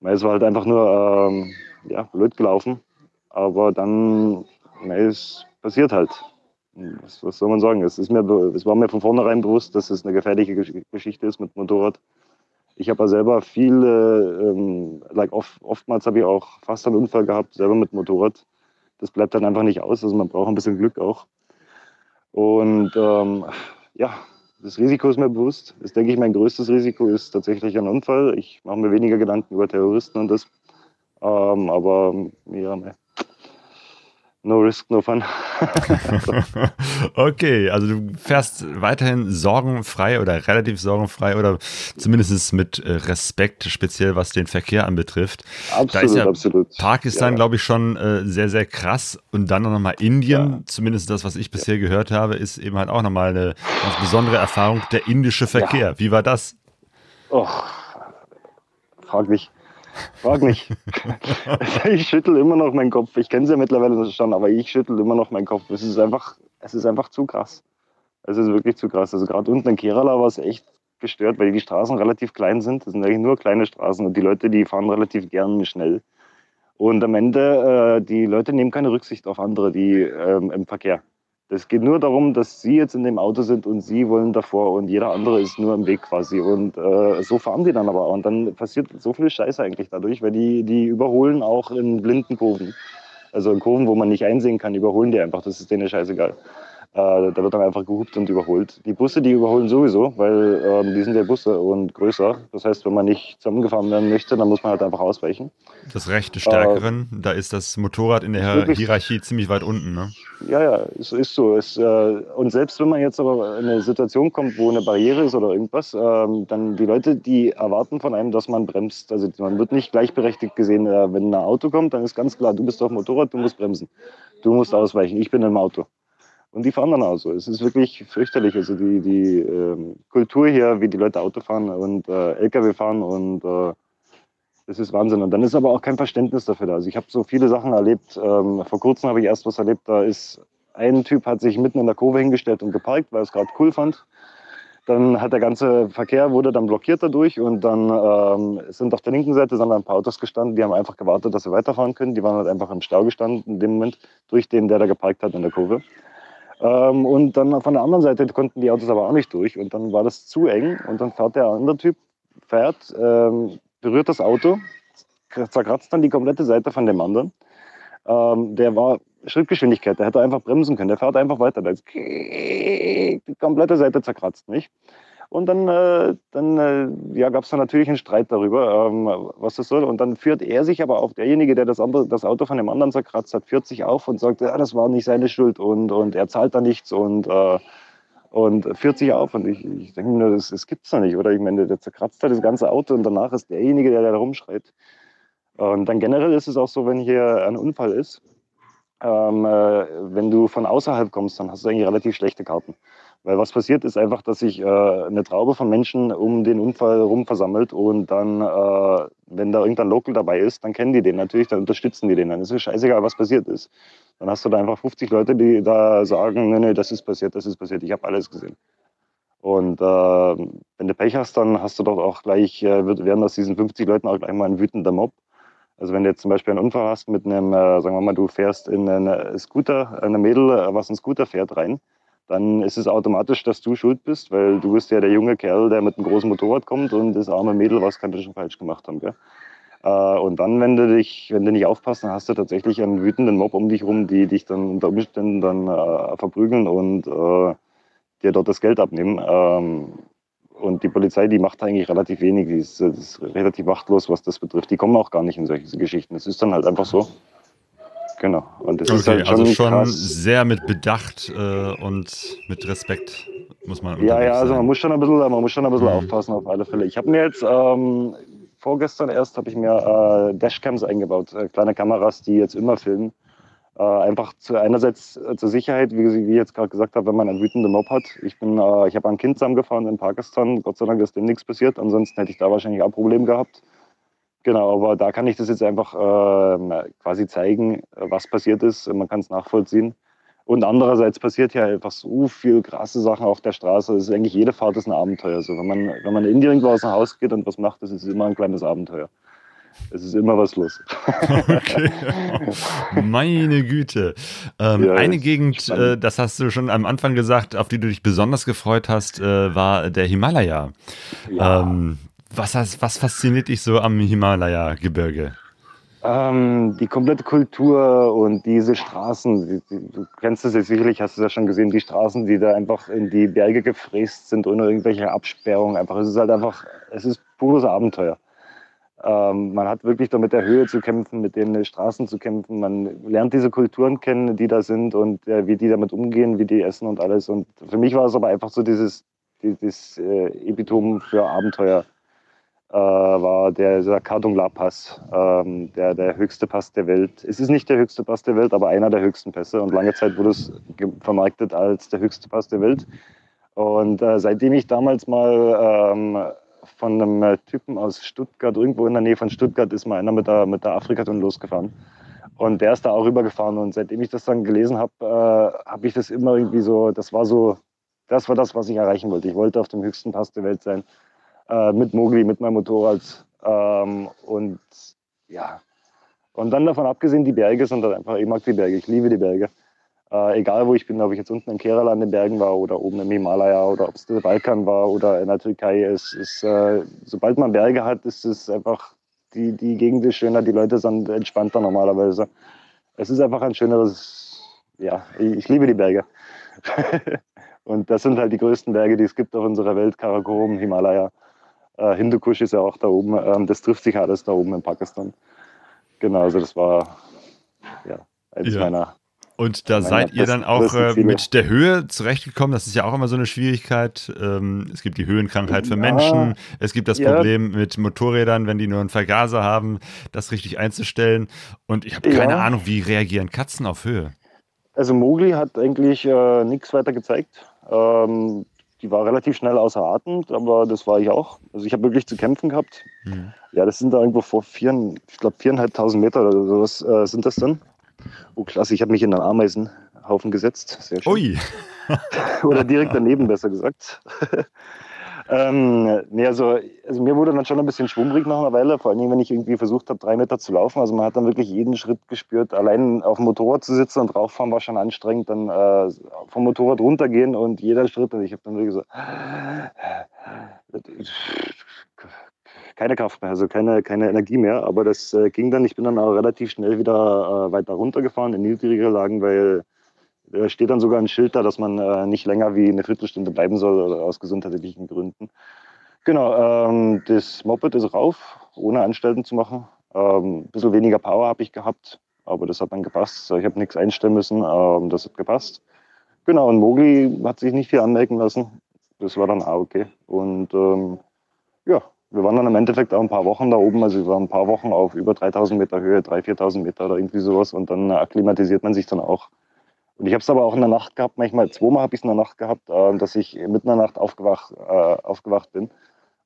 es war halt einfach nur ähm, ja, blöd gelaufen. Aber dann, es passiert halt. Was, was, soll man sagen? Es, ist mir, es war mir von vornherein bewusst, dass es eine gefährliche Geschichte ist mit Motorrad. Ich habe ja selber viele, ähm, like oft, oftmals habe ich auch fast einen Unfall gehabt, selber mit Motorrad. Das bleibt dann einfach nicht aus. Also man braucht ein bisschen Glück auch. Und ähm, ja, das Risiko ist mir bewusst. Das denke ich, mein größtes Risiko ist tatsächlich ein Unfall. Ich mache mir weniger Gedanken über Terroristen und das. Ähm, aber ja, ne. No risk, no fun. okay, also du fährst weiterhin sorgenfrei oder relativ sorgenfrei oder zumindest mit äh, Respekt, speziell was den Verkehr anbetrifft. Absolut, da ist ja absolut. Pakistan, ja. glaube ich, schon äh, sehr, sehr krass. Und dann noch mal Indien, ja. zumindest das, was ich bisher ja. gehört habe, ist eben halt auch nochmal eine ganz besondere Erfahrung, der indische Verkehr. Wie war das? Oh, frag mich. Frag mich. ich schüttel immer noch meinen Kopf. Ich kenne sie ja mittlerweile schon, aber ich schüttel immer noch meinen Kopf. Es ist einfach, es ist einfach zu krass. Es ist wirklich zu krass. Also gerade unten in Kerala war es echt gestört, weil die Straßen relativ klein sind. Das sind eigentlich nur kleine Straßen und die Leute, die fahren relativ gern schnell. Und am Ende, äh, die Leute nehmen keine Rücksicht auf andere, die ähm, im Verkehr. Es geht nur darum, dass Sie jetzt in dem Auto sind und Sie wollen davor und jeder andere ist nur im Weg quasi. Und äh, so fahren die dann aber. Und dann passiert so viel Scheiße eigentlich dadurch, weil die, die überholen auch in blinden Kurven. Also in Kurven, wo man nicht einsehen kann, überholen die einfach. Das ist denen scheißegal. Äh, da wird dann einfach gehupt und überholt. Die Busse, die überholen sowieso, weil ähm, die sind ja Busse und größer. Das heißt, wenn man nicht zusammengefahren werden möchte, dann muss man halt einfach ausweichen. Das Recht des Stärkeren, äh, da ist das Motorrad in der Hierarchie ziemlich weit unten, ne? Ja, ja, es ist so. Es, äh, und selbst wenn man jetzt aber in eine Situation kommt, wo eine Barriere ist oder irgendwas, ähm, dann die Leute, die erwarten von einem, dass man bremst. Also man wird nicht gleichberechtigt gesehen. Äh, wenn ein Auto kommt, dann ist ganz klar, du bist auf dem Motorrad, du musst bremsen. Du musst ausweichen, ich bin im Auto. Und die fahren dann auch so. Es ist wirklich fürchterlich. Also die, die ähm, Kultur hier, wie die Leute Auto fahren und äh, LKW fahren und äh, das ist Wahnsinn. Und dann ist aber auch kein Verständnis dafür da. Also ich habe so viele Sachen erlebt. Ähm, vor kurzem habe ich erst was erlebt. Da ist ein Typ hat sich mitten in der Kurve hingestellt und geparkt, weil er es gerade cool fand. Dann hat der ganze Verkehr wurde dann blockiert dadurch und dann ähm, sind auf der linken Seite sind ein paar Autos gestanden, die haben einfach gewartet, dass sie weiterfahren können. Die waren halt einfach im Stau gestanden in dem Moment durch den, der da geparkt hat in der Kurve. Ähm, und dann von der anderen Seite konnten die Autos aber auch nicht durch. Und dann war das zu eng. Und dann fährt der andere Typ, fährt, ähm, berührt das Auto, zerkratzt dann die komplette Seite von dem anderen. Ähm, der war Schrittgeschwindigkeit, der hätte einfach bremsen können. Der fährt einfach weiter. Der die komplette Seite zerkratzt, nicht? Und dann, äh, dann äh, ja, gab es dann natürlich einen Streit darüber, ähm, was das soll. Und dann führt er sich aber auf, derjenige, der das, andere, das Auto von dem anderen zerkratzt hat, führt sich auf und sagt, ja, das war nicht seine Schuld und, und er zahlt da nichts und, äh, und führt sich auf. Und ich, ich denke mir, das, das es doch nicht, oder? Ich meine, der zerkratzt hat das ganze Auto und danach ist derjenige, der da rumschreit. Und dann generell ist es auch so, wenn hier ein Unfall ist, ähm, äh, wenn du von außerhalb kommst, dann hast du eigentlich relativ schlechte Karten. Weil was passiert ist einfach, dass sich äh, eine Traube von Menschen um den Unfall rum versammelt und dann, äh, wenn da irgendein Local dabei ist, dann kennen die den natürlich, dann unterstützen die den. Dann ist es scheißegal, was passiert ist. Dann hast du da einfach 50 Leute, die da sagen, nee, nee, das ist passiert, das ist passiert, ich habe alles gesehen. Und äh, wenn du Pech hast, dann hast du doch auch gleich, äh, werden aus diesen 50 Leuten auch gleich mal ein wütender Mob. Also wenn du jetzt zum Beispiel einen Unfall hast mit einem, äh, sagen wir mal, du fährst in einen Scooter, eine Mädel, äh, was einen Scooter fährt, rein, dann ist es automatisch, dass du schuld bist, weil du bist ja der junge Kerl, der mit einem großen Motorrad kommt und das arme Mädel, was kann das schon falsch gemacht haben. Gell? Äh, und dann, wenn du dich, wenn du nicht aufpasst, dann hast du tatsächlich einen wütenden Mob um dich rum, die dich dann unter Umständen dann äh, verprügeln und äh, dir dort das Geld abnehmen. Ähm, und die Polizei, die macht eigentlich relativ wenig, die ist, ist, relativ machtlos, was das betrifft. Die kommen auch gar nicht in solche Geschichten. Es ist dann halt einfach so. Genau. Und das okay, ist halt schon, also schon krass. sehr mit Bedacht äh, und mit Respekt muss man. Ja, ja, also man muss schon ein bisschen, man muss schon ein bisschen mhm. aufpassen auf alle Fälle. Ich habe mir jetzt ähm, vorgestern erst habe ich mir äh, Dashcams eingebaut, äh, kleine Kameras, die jetzt immer filmen. Äh, einfach zu, einerseits äh, zur Sicherheit, wie, wie ich jetzt gerade gesagt habe, wenn man einen wütenden Mob hat. Ich, bin, äh, ich habe ein Kind zusammengefahren in Pakistan. Gott sei Dank ist dem nichts passiert. Ansonsten hätte ich da wahrscheinlich auch Probleme gehabt. Genau, aber da kann ich das jetzt einfach äh, quasi zeigen, was passiert ist. Man kann es nachvollziehen. Und andererseits passiert ja einfach so viel krasse Sachen auf der Straße. Das ist eigentlich jede Fahrt ist ein Abenteuer. Also wenn man, wenn man in irgendwo aus dem Haus geht und was macht, das ist immer ein kleines Abenteuer. Es ist immer was los. Okay. Meine Güte. Ähm, ja, eine Gegend, äh, das hast du schon am Anfang gesagt, auf die du dich besonders gefreut hast, äh, war der Himalaya. Ja. Ähm, was, was fasziniert dich so am Himalaya-Gebirge? Ähm, die komplette Kultur und diese Straßen, die, die, du kennst es jetzt sicherlich, hast du es ja schon gesehen, die Straßen, die da einfach in die Berge gefräst sind ohne irgendwelche Absperrungen. Einfach, es ist halt einfach, es ist pures Abenteuer. Ähm, man hat wirklich da mit der Höhe zu kämpfen, mit den Straßen zu kämpfen. Man lernt diese Kulturen kennen, die da sind und äh, wie die damit umgehen, wie die essen und alles. Und für mich war es aber einfach so dieses, dieses äh, Epitom für Abenteuer war der, der Kardungla Pass, ähm, der, der höchste Pass der Welt. Es ist nicht der höchste Pass der Welt, aber einer der höchsten Pässe. Und lange Zeit wurde es vermarktet als der höchste Pass der Welt. Und äh, seitdem ich damals mal ähm, von einem äh, Typen aus Stuttgart, irgendwo in der Nähe von Stuttgart, ist mal einer mit der, mit der Afrikaton losgefahren. Und der ist da auch rübergefahren. Und seitdem ich das dann gelesen habe, äh, habe ich das immer irgendwie so, das war so, das war das, was ich erreichen wollte. Ich wollte auf dem höchsten Pass der Welt sein äh, mit Mogli, mit meinem Motorrad. Ähm, und ja, und dann davon abgesehen, die Berge sind halt einfach, ich mag die Berge, ich liebe die Berge. Äh, egal wo ich bin, ob ich jetzt unten in Kerala an den Bergen war oder oben im Himalaya oder ob es der Balkan war oder in der Türkei. Es ist, äh, sobald man Berge hat, ist es einfach, die, die Gegend ist schöner, die Leute sind entspannter normalerweise. Es ist einfach ein schöneres, ja, ich, ich liebe die Berge. und das sind halt die größten Berge, die es gibt auf unserer Welt, Karakorum, Himalaya. Äh, Hindukusch ist ja auch da oben. Ähm, das trifft sich alles da oben in Pakistan. Genau, also das war ja eines ja. meiner. Und da seid ihr dann auch äh, mit der Höhe zurechtgekommen. Das ist ja auch immer so eine Schwierigkeit. Ähm, es gibt die Höhenkrankheit für ja. Menschen. Es gibt das ja. Problem mit Motorrädern, wenn die nur einen Vergaser haben, das richtig einzustellen. Und ich habe keine Ahnung, wie reagieren Katzen auf Höhe. Also Mogli hat eigentlich äh, nichts weiter gezeigt. Ähm, die war relativ schnell außer Atem, aber das war ich auch. Also ich habe wirklich zu kämpfen gehabt. Mhm. Ja, das sind da irgendwo vor vier, ich glaube viereinhalbtausend Meter oder sowas äh, sind das dann. Oh klasse, ich habe mich in einen Ameisenhaufen gesetzt. Sehr schön. Ui. oder direkt daneben, besser gesagt. Ähm, nee, also, also mir wurde dann schon ein bisschen schwummrig nach einer Weile, vor allem wenn ich irgendwie versucht habe, drei Meter zu laufen. Also man hat dann wirklich jeden Schritt gespürt. Allein auf dem Motorrad zu sitzen und rauffahren war schon anstrengend. Dann äh, vom Motorrad runtergehen und jeder Schritt, und ich habe dann wirklich so keine Kraft mehr, also keine, keine Energie mehr. Aber das äh, ging dann. Ich bin dann auch relativ schnell wieder äh, weiter runtergefahren in niedrigere Lagen, weil steht dann sogar ein Schild da, dass man äh, nicht länger wie eine Viertelstunde bleiben soll aus gesundheitlichen Gründen. Genau, ähm, das Moped ist rauf, ohne Anstalten zu machen. Ähm, ein bisschen weniger Power habe ich gehabt, aber das hat dann gepasst. Ich habe nichts einstellen müssen, ähm, das hat gepasst. Genau, und Mogli hat sich nicht viel anmerken lassen. Das war dann auch okay. Und ähm, ja, wir waren dann im Endeffekt auch ein paar Wochen da oben. Also wir waren ein paar Wochen auf über 3000 Meter Höhe, 3.000, 4.000 Meter oder irgendwie sowas. Und dann akklimatisiert man sich dann auch. Und ich habe es aber auch in der Nacht gehabt, manchmal zweimal habe ich es in der Nacht gehabt, äh, dass ich mitten in der Nacht aufgewacht, äh, aufgewacht bin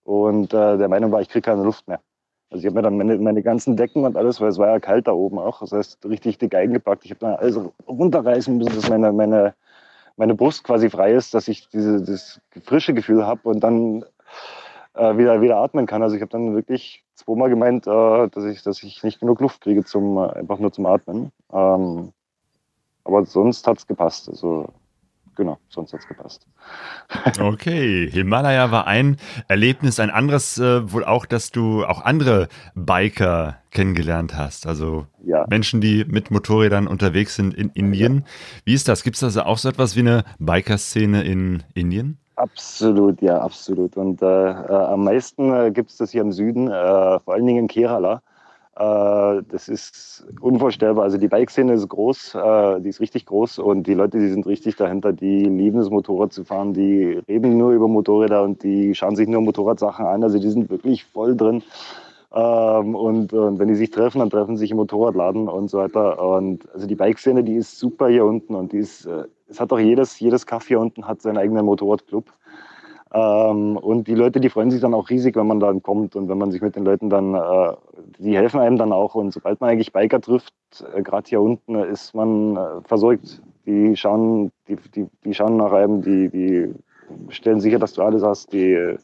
und äh, der Meinung war, ich kriege keine Luft mehr. Also ich habe mir dann meine, meine, ganzen Decken und alles, weil es war ja kalt da oben auch, das heißt richtig dick eingepackt. Ich habe dann alles runterreißen müssen, dass meine, meine, meine Brust quasi frei ist, dass ich diese, das frische Gefühl habe und dann äh, wieder, wieder atmen kann. Also ich habe dann wirklich zweimal gemeint, äh, dass, ich, dass ich nicht genug Luft kriege, zum, äh, einfach nur zum Atmen. Ähm, aber sonst hat es gepasst. Also genau, sonst hat es gepasst. Okay, Himalaya war ein Erlebnis, ein anderes äh, wohl auch, dass du auch andere Biker kennengelernt hast. Also Ja. Menschen, die mit Motorrädern unterwegs sind in Indien. Wie ist das? Gibt es also auch so etwas wie eine Biker-Szene in Indien? Absolut, ja, absolut. Und äh, äh, am meisten äh, gibt es das hier im Süden, äh, vor allen Dingen in Kerala. Äh, das ist unvorstellbar. Also die Bike-Szene ist groß, äh, die ist richtig groß und die Leute, die sind richtig dahinter, die lieben es, Motorrad zu fahren, die reden nur über Motorräder und die schauen sich nur Motorradsachen an. Also die sind wirklich voll drin. Ähm, und, wenn die sich treffen, dann treffen sie sich im Motorradladen und so weiter. Und also die Bike-Szene, die ist super hier unten und die ist, äh, es hat auch jedes, jedes Kaff hier unten hat seinen eigenen Motorradclub. Ähm, und die Leute, die freuen sich dann auch riesig, wenn man dann kommt und wenn man sich mit den Leuten dann, äh, die helfen einem dann auch. Und sobald man eigentlich Biker trifft, äh, gerade hier unten, äh, ist man äh, versorgt. Die schauen, die, die, die schauen nach einem, die, die stellen sicher, dass du alles hast, die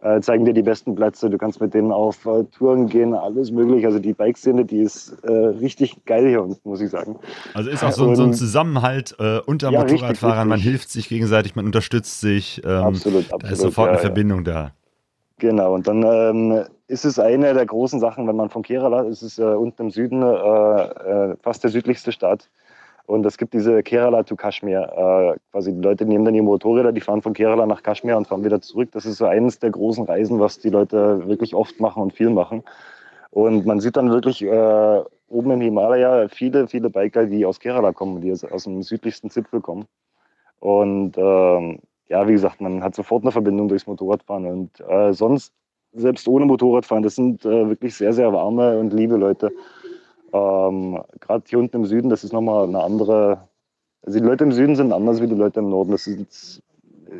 äh, zeigen dir die besten Plätze, du kannst mit denen auf äh, Touren gehen, alles möglich. Also die Bike-Szene, die ist äh, richtig geil hier unten, muss ich sagen. Also ist auch so, ein- so ein Und- Zusammenhalt äh, unter Ja, richtig, Motorradfahrern. Man richtig. hilft sich gegenseitig, man unterstützt sich. Ähm, Absolut, Da ist absolut, sofort ja, eine ja. Verbindung da. Genau, und dann ähm, ist es eine der großen Sachen, wenn man von Kerala, es ist äh, unten im Süden äh, fast der südlichste Staat. Und es gibt diese Kerala to Kashmir. Äh, quasi die Leute nehmen dann ihre Motorräder, die fahren von Kerala nach Kashmir und fahren wieder zurück. Das ist so eines der großen Reisen, was die Leute wirklich oft machen und viel machen. Und man sieht dann wirklich äh, oben im Himalaya viele, viele Biker, die aus Kerala kommen, die aus, dem südlichsten Zipfel kommen. Und ähm, ja, wie gesagt, man hat sofort eine Verbindung durchs Motorradfahren. Und äh, sonst, selbst ohne Motorradfahren, das sind äh, wirklich sehr, sehr warme und liebe Leute. Ähm, Gerade hier unten im Süden, das ist nochmal eine andere. Also die Leute im Süden sind anders wie die Leute im Norden. Das ist, äh,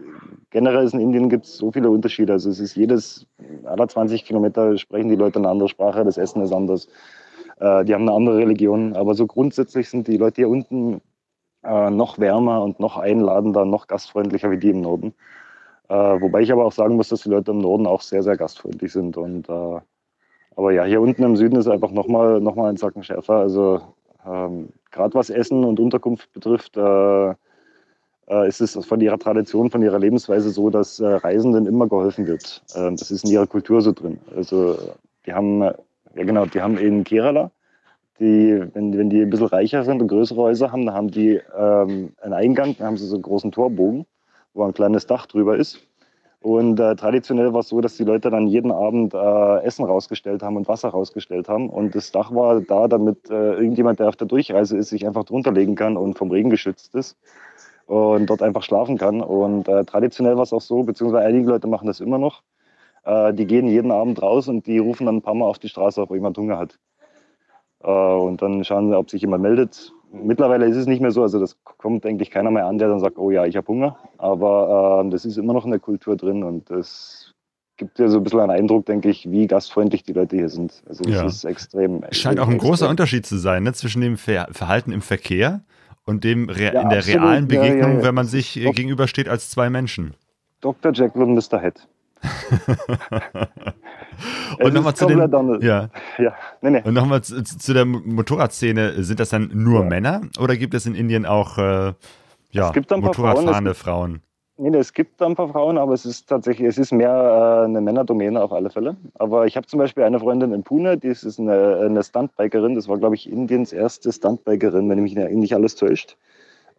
generell in Indien gibt es so viele Unterschiede. Also es ist jedes, alle 20 Kilometer sprechen die Leute eine andere Sprache, das Essen ist anders. Äh, die haben eine andere Religion. Aber so grundsätzlich sind die Leute hier unten äh, noch wärmer und noch einladender, noch gastfreundlicher wie die im Norden. Äh, wobei ich aber auch sagen muss, dass die Leute im Norden auch sehr, sehr gastfreundlich sind. Und, äh, aber ja, hier unten im Süden ist einfach nochmal noch mal ein Zacken schärfer. Also ähm, gerade was Essen und Unterkunft betrifft, äh, äh, ist es von ihrer Tradition, von ihrer Lebensweise so, dass äh, Reisenden immer geholfen wird. Ähm, das ist in ihrer Kultur so drin. Also die haben, ja genau, die haben in Kerala, die, wenn, wenn die ein bisschen reicher sind und größere Häuser haben, dann haben die ähm, einen Eingang, dann haben sie so einen großen Torbogen, wo ein kleines Dach drüber ist. Und äh, traditionell war es so, dass die Leute dann jeden Abend äh, Essen rausgestellt haben und Wasser rausgestellt haben. Und das Dach war da, damit äh, irgendjemand, der auf der Durchreise ist, sich einfach drunter legen kann und vom Regen geschützt ist und dort einfach schlafen kann. Und äh, traditionell war es auch so, beziehungsweise einige Leute machen das immer noch. Äh, die gehen jeden Abend raus und die rufen dann ein paar Mal auf die Straße, ob jemand Hunger hat. Äh, und dann schauen sie, ob sich jemand meldet. Mittlerweile ist es nicht mehr so, also das kommt eigentlich keiner mehr an, der dann sagt, oh ja, ich habe Hunger. Aber äh, das ist immer noch in der Kultur drin und das gibt dir so ein bisschen einen Eindruck, denke ich, wie gastfreundlich die Leute hier sind. Also es Ja. ist extrem. Scheint auch ein extrem. großer Unterschied zu sein ne, zwischen dem Ver Verhalten im Verkehr und dem Re Ja, in der absolut. realen Ja, ja, Begegnung, ja. wenn man sich äh, Doch. gegenübersteht als zwei Menschen. Dr. Jekyll und Mr. Hyde. Und nochmal zu den, ja, Ja, nee, nee. und nochmal zu, zu der Motorradszene. Sind das dann nur Ja. Männer oder gibt es in Indien auch äh, ja, Motorradfahrende Frauen? Nee, nee, es gibt ein paar Frauen, aber es ist tatsächlich, es ist mehr äh, eine Männerdomäne auf alle Fälle. Aber ich habe zum Beispiel eine Freundin in Pune, die ist, ist eine, eine Stuntbikerin. Das war, glaube ich, Indiens erste Stuntbikerin, wenn mich nicht alles täuscht.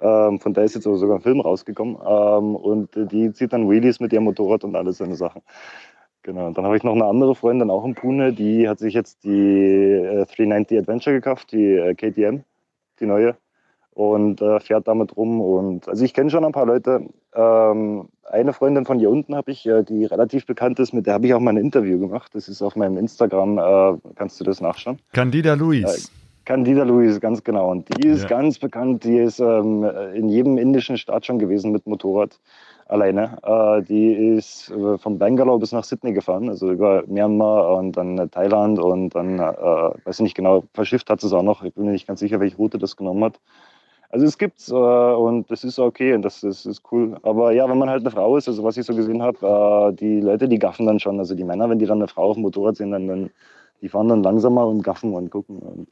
Ähm, von der ist jetzt aber sogar ein Film rausgekommen. Ähm, und die zieht dann Wheelies mit ihrem Motorrad und alles so eine Sachen. Genau. Und dann habe ich noch eine andere Freundin, auch in Pune, die hat sich jetzt die äh, 390 Adventure gekauft, die äh, KTM, die neue und äh, fährt damit rum. Und also ich kenne schon ein paar Leute. Ähm, eine Freundin von hier unten habe ich, äh, die relativ bekannt ist, mit der habe ich auch mal ein Interview gemacht. Das ist auf meinem Instagram, äh, kannst du das nachschauen. Candida Luis. Candida Louise, ganz genau. Und die ist Ja. ganz bekannt. Die ist ähm, in jedem indischen Staat schon gewesen mit Motorrad alleine. Äh, die ist äh, von Bangalore bis nach Sydney gefahren, also über Myanmar und dann äh, Thailand und dann, äh, weiß ich nicht genau, verschifft hat sie es auch noch. Ich bin mir nicht ganz sicher, welche Route das genommen hat. Also es gibt's äh, und das ist okay und das, das ist cool. Aber ja, wenn man halt eine Frau ist, also was ich so gesehen habe, äh, die Leute, die gaffen dann schon. Also die Männer, wenn die dann eine Frau auf dem Motorrad sehen, dann, dann die fahren dann langsamer und gaffen und gucken. Und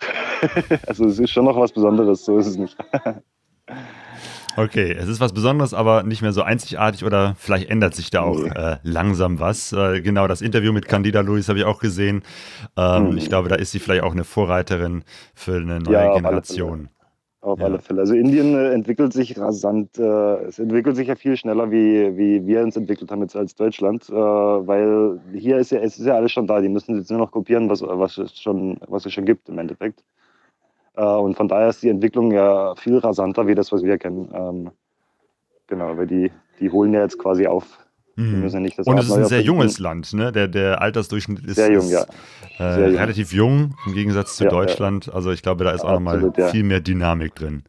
also es ist schon noch was Besonderes, so ist es nicht. Okay, es ist was Besonderes, aber nicht mehr so einzigartig oder vielleicht ändert sich da auch Nee. äh, langsam was. Äh, genau, das Interview mit Candida Luis habe ich auch gesehen. Ähm, Mhm. Ich glaube, da ist sie vielleicht auch eine Vorreiterin für eine neue Ja, Generation. Auf Ja. alle Fälle. Also Indien äh, entwickelt sich rasant. Äh, es entwickelt sich ja viel schneller, wie, wie wir uns entwickelt haben jetzt als Deutschland, äh, weil hier ist ja, es ist ja alles schon da. Die müssen jetzt nur noch kopieren, was, was, es, schon, was es schon gibt im Endeffekt. Äh, und von daher ist die Entwicklung ja viel rasanter, wie das, was wir kennen. Ähm, genau, weil die, die holen ja jetzt quasi auf. Mhm. ja nicht Und es ist ein sehr junges Land, ne? Der, der Altersdurchschnitt ist, jung, ist ja. äh, jung. relativ jung im Gegensatz zu Ja. Deutschland. Also ich glaube, da ist auch nochmal Absolut, ja. viel mehr Dynamik drin.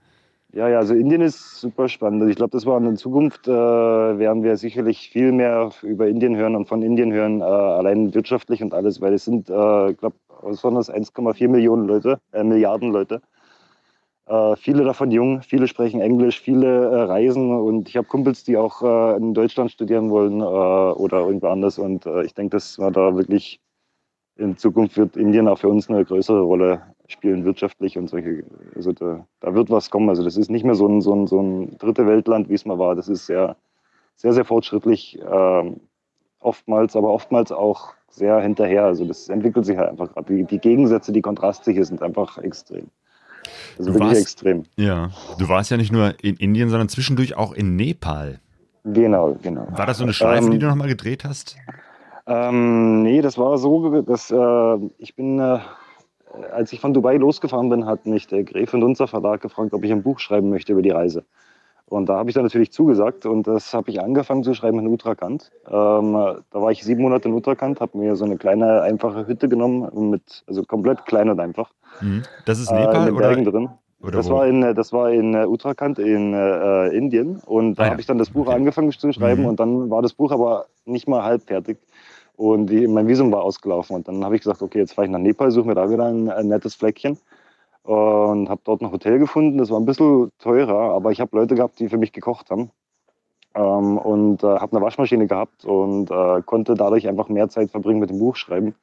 Ja, ja, also Indien ist super spannend. Also Ich glaube, das war in Zukunft, äh, werden wir sicherlich viel mehr über Indien hören und von Indien hören, äh, allein wirtschaftlich und alles, weil es sind, äh, ich glaube, was waren das, 1,4 Millionen Leute, äh, Milliarden Leute. Äh, viele davon jung, viele sprechen Englisch, viele äh, reisen und ich habe Kumpels, die auch äh, in Deutschland studieren wollen äh, oder irgendwo anders und äh, ich denke, dass wir da wirklich in Zukunft wird Indien auch für uns eine größere Rolle spielen, wirtschaftlich und solche. Also da, da wird was kommen. Also das ist nicht mehr so ein, so ein, so ein dritte Weltland, wie es mal war. Das ist sehr, sehr, sehr fortschrittlich, ähm, oftmals, aber oftmals auch sehr hinterher. Also das entwickelt sich halt einfach gerade. Die, die Gegensätze, die Kontraste hier sind einfach extrem. Also Du wirklich warst- extrem. Ja. Du warst ja nicht nur in Indien, sondern zwischendurch auch in Nepal. Genau, genau. War das so eine Schleife, Ähm, die du nochmal gedreht hast? Ähm, nee, das war so, dass äh, ich bin, äh, als ich von Dubai losgefahren bin, hat mich der Gräf und Unser Verlag gefragt, ob ich ein Buch schreiben möchte über die Reise. Und da habe ich dann natürlich zugesagt und das habe ich angefangen zu schreiben in Uttarakhand. Ähm, da war ich sieben Monate in Uttarakhand, habe mir so eine kleine, einfache Hütte genommen, mit, also komplett klein und einfach. Mhm. Das ist äh, in Nepal den oder? Bergen drin. oder Das wo? war, in, äh, das war in äh, Uttarakhand in äh, Indien und da Ah ja. habe ich dann das Buch Okay. angefangen zu schreiben Mhm. und dann war das Buch aber nicht mal halb fertig und die, mein Visum war ausgelaufen und dann habe ich gesagt, okay, jetzt fahre ich nach Nepal, suche mir da wieder ein, ein nettes Fleckchen und habe dort ein Hotel gefunden. Das war ein bisschen teurer, aber ich habe Leute gehabt, die für mich gekocht haben ähm, und äh, habe eine Waschmaschine gehabt und äh, konnte dadurch einfach mehr Zeit verbringen mit dem Buchschreiben.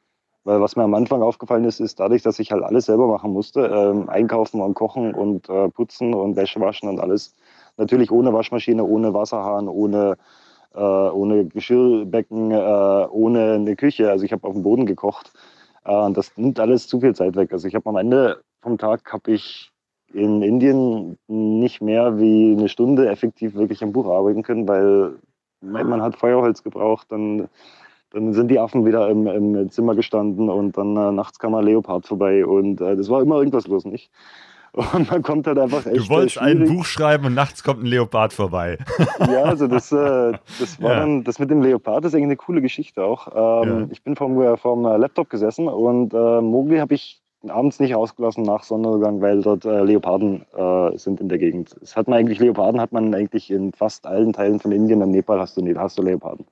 Weil was mir am Anfang aufgefallen ist, ist dadurch, dass ich halt alles selber machen musste, ähm, einkaufen und kochen und äh, putzen und Wäsche waschen und alles. Natürlich ohne Waschmaschine, ohne Wasserhahn, ohne, äh, ohne Geschirrbecken, äh, ohne eine Küche. Also ich habe auf dem Boden gekocht. Äh, das nimmt alles zu viel Zeit weg. Also ich habe am Ende vom Tag habe ich in Indien nicht mehr wie eine Stunde effektiv wirklich am Buch arbeiten können, weil man hat Feuerholz gebraucht, dann dann sind die Affen wieder im, im Zimmer gestanden und dann äh, nachts kam ein Leopard vorbei und äh, das war immer irgendwas los, nicht? Und man kommt halt einfach echt. Du wolltest äh, ein schwierig- Buch schreiben und nachts kommt ein Leopard vorbei. Ja, also das, äh, das war Ja. dann, das mit dem Leopard ist eigentlich eine coole Geschichte auch. Ähm, Ja. Ich bin vom, äh, vom äh, Laptop gesessen und äh, Mowgli habe ich abends nicht rausgelassen nach Sonnenuntergang, weil dort äh, Leoparden äh, sind in der Gegend. Es hat man eigentlich Leoparden hat man eigentlich in fast allen Teilen von Indien und Nepal hast du, hast du Leoparden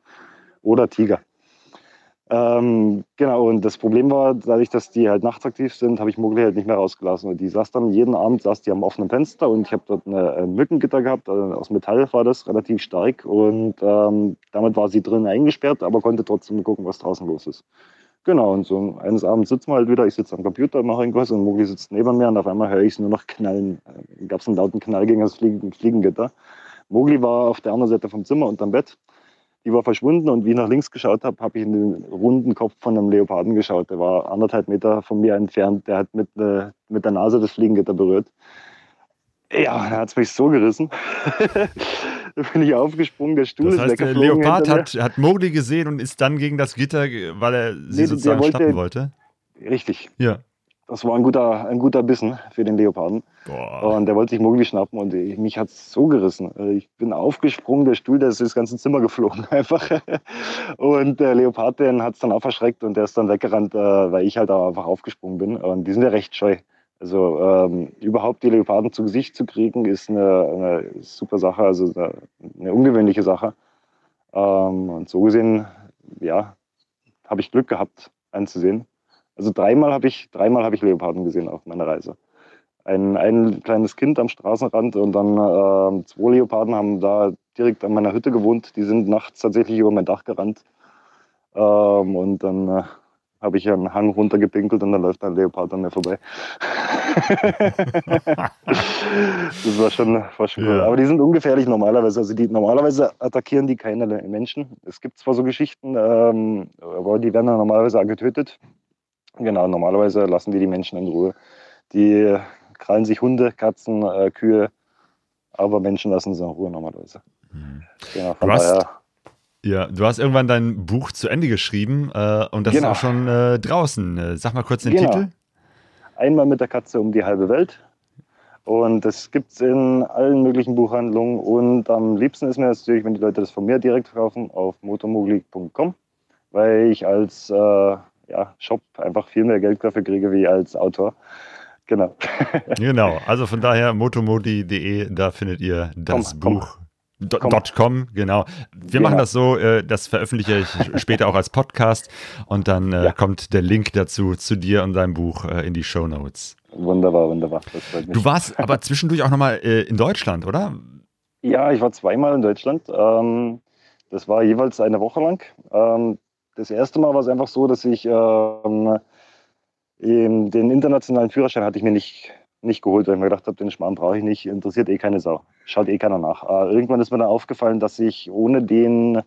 oder Tiger. Ähm, genau, und das Problem war, dadurch, dass die halt nachtaktiv sind, habe ich Mowgli halt nicht mehr rausgelassen. Und die saß dann jeden Abend saß die am offenen Fenster und ich habe dort eine, ein Mückengitter gehabt, also aus Metall war das, relativ stark. Und ähm, damit war sie drin eingesperrt, aber konnte trotzdem gucken, was draußen los ist. Genau, und so eines Abends sitzen wir halt wieder, ich sitze am Computer, mache irgendwas und Mowgli sitzt neben mir und auf einmal höre ich es nur noch knallen. Äh, Gab es einen lauten Knall gegen das Fliegen, Fliegengitter. Mowgli war auf der anderen Seite vom Zimmer unterm Bett. Die war verschwunden und wie ich nach links geschaut habe, habe ich in den runden Kopf von einem Leoparden geschaut. Der war anderthalb Meter von mir entfernt. Der hat mit, äh, mit der Nase das Fliegengitter berührt. Ja, da hat es mich so gerissen. da bin ich aufgesprungen, der Stuhl Das ist heißt, der weggeflogen. Leopard hinter hat, hat Mowgli gesehen und ist dann gegen das Gitter, weil er sie Nee, der sozusagen wollte- schnappen wollte. Richtig. Ja. Das war ein guter, ein guter Bissen für den Leoparden. Boah. Und der wollte sich Mowgli schnappen und ich, mich hat es so gerissen. Also Ich bin aufgesprungen, der Stuhl, der ist das ganze Zimmer geflogen einfach. Und der Leopard, den hat es dann auch verschreckt und der ist dann weggerannt, äh, weil ich halt einfach aufgesprungen bin. Und die sind ja recht scheu. Also ähm, überhaupt die Leoparden zu Gesicht zu kriegen, ist eine, eine super Sache, also eine, eine ungewöhnliche Sache. Ähm, und so gesehen, ja, habe ich Glück gehabt, einen zu sehen. Also dreimal habe ich, dreimal habe ich Leoparden gesehen auf meiner Reise ein, ein kleines Kind am Straßenrand und dann äh, zwei Leoparden haben da direkt an meiner Hütte gewohnt. Die sind nachts tatsächlich über mein Dach gerannt. Ähm, und dann, äh, habe ich einen Hang runtergepinkelt und dann läuft ein Leopard an mir vorbei. das war schon, war schon cool. Ja. Aber die sind ungefährlich normalerweise. Also die, normalerweise attackieren die keine Menschen. Es gibt zwar so Geschichten, ähm, aber die werden dann normalerweise auch getötet. Genau, normalerweise lassen die die Menschen in Ruhe. Die krallen sich Hunde, Katzen, äh, Kühe, aber Menschen lassen sie in Ruhe normalerweise. Genau, von Du hast- daher, Ja, du hast irgendwann dein Buch zu Ende geschrieben äh, und das Genau. ist auch schon äh, draußen. Äh, sag mal kurz den Genau. Titel. einmal mit der Katze um die halbe Welt. Und das gibt es in allen möglichen Buchhandlungen. Und am liebsten ist mir das natürlich, wenn die Leute das von mir direkt kaufen, auf motomogli.com, weil ich als äh, ja, Shop einfach viel mehr Geld dafür kriege wie als Autor. Genau. Genau, also von daher motomodi.de, da findet ihr das Komm. Buch. Do- Komm. Dot .com, genau. Wir Genau. machen das so, äh, das veröffentliche ich später auch als Podcast und dann äh, Ja. kommt der Link dazu zu dir und deinem Buch äh, in die Show Notes. Wunderbar, wunderbar. Du warst aber zwischendurch auch nochmal äh, in Deutschland, oder? Ja, ich war zweimal in Deutschland. Ähm, das war jeweils eine Woche lang. Ähm, das erste Mal war es einfach so, dass ich ähm, den internationalen Führerschein hatte ich mir nicht, nicht geholt, weil ich mir gedacht habe, den Schmarrn brauche ich nicht, interessiert eh keine Sau. Schaut eh keiner nach. Äh, irgendwann ist mir dann aufgefallen, dass ich ohne den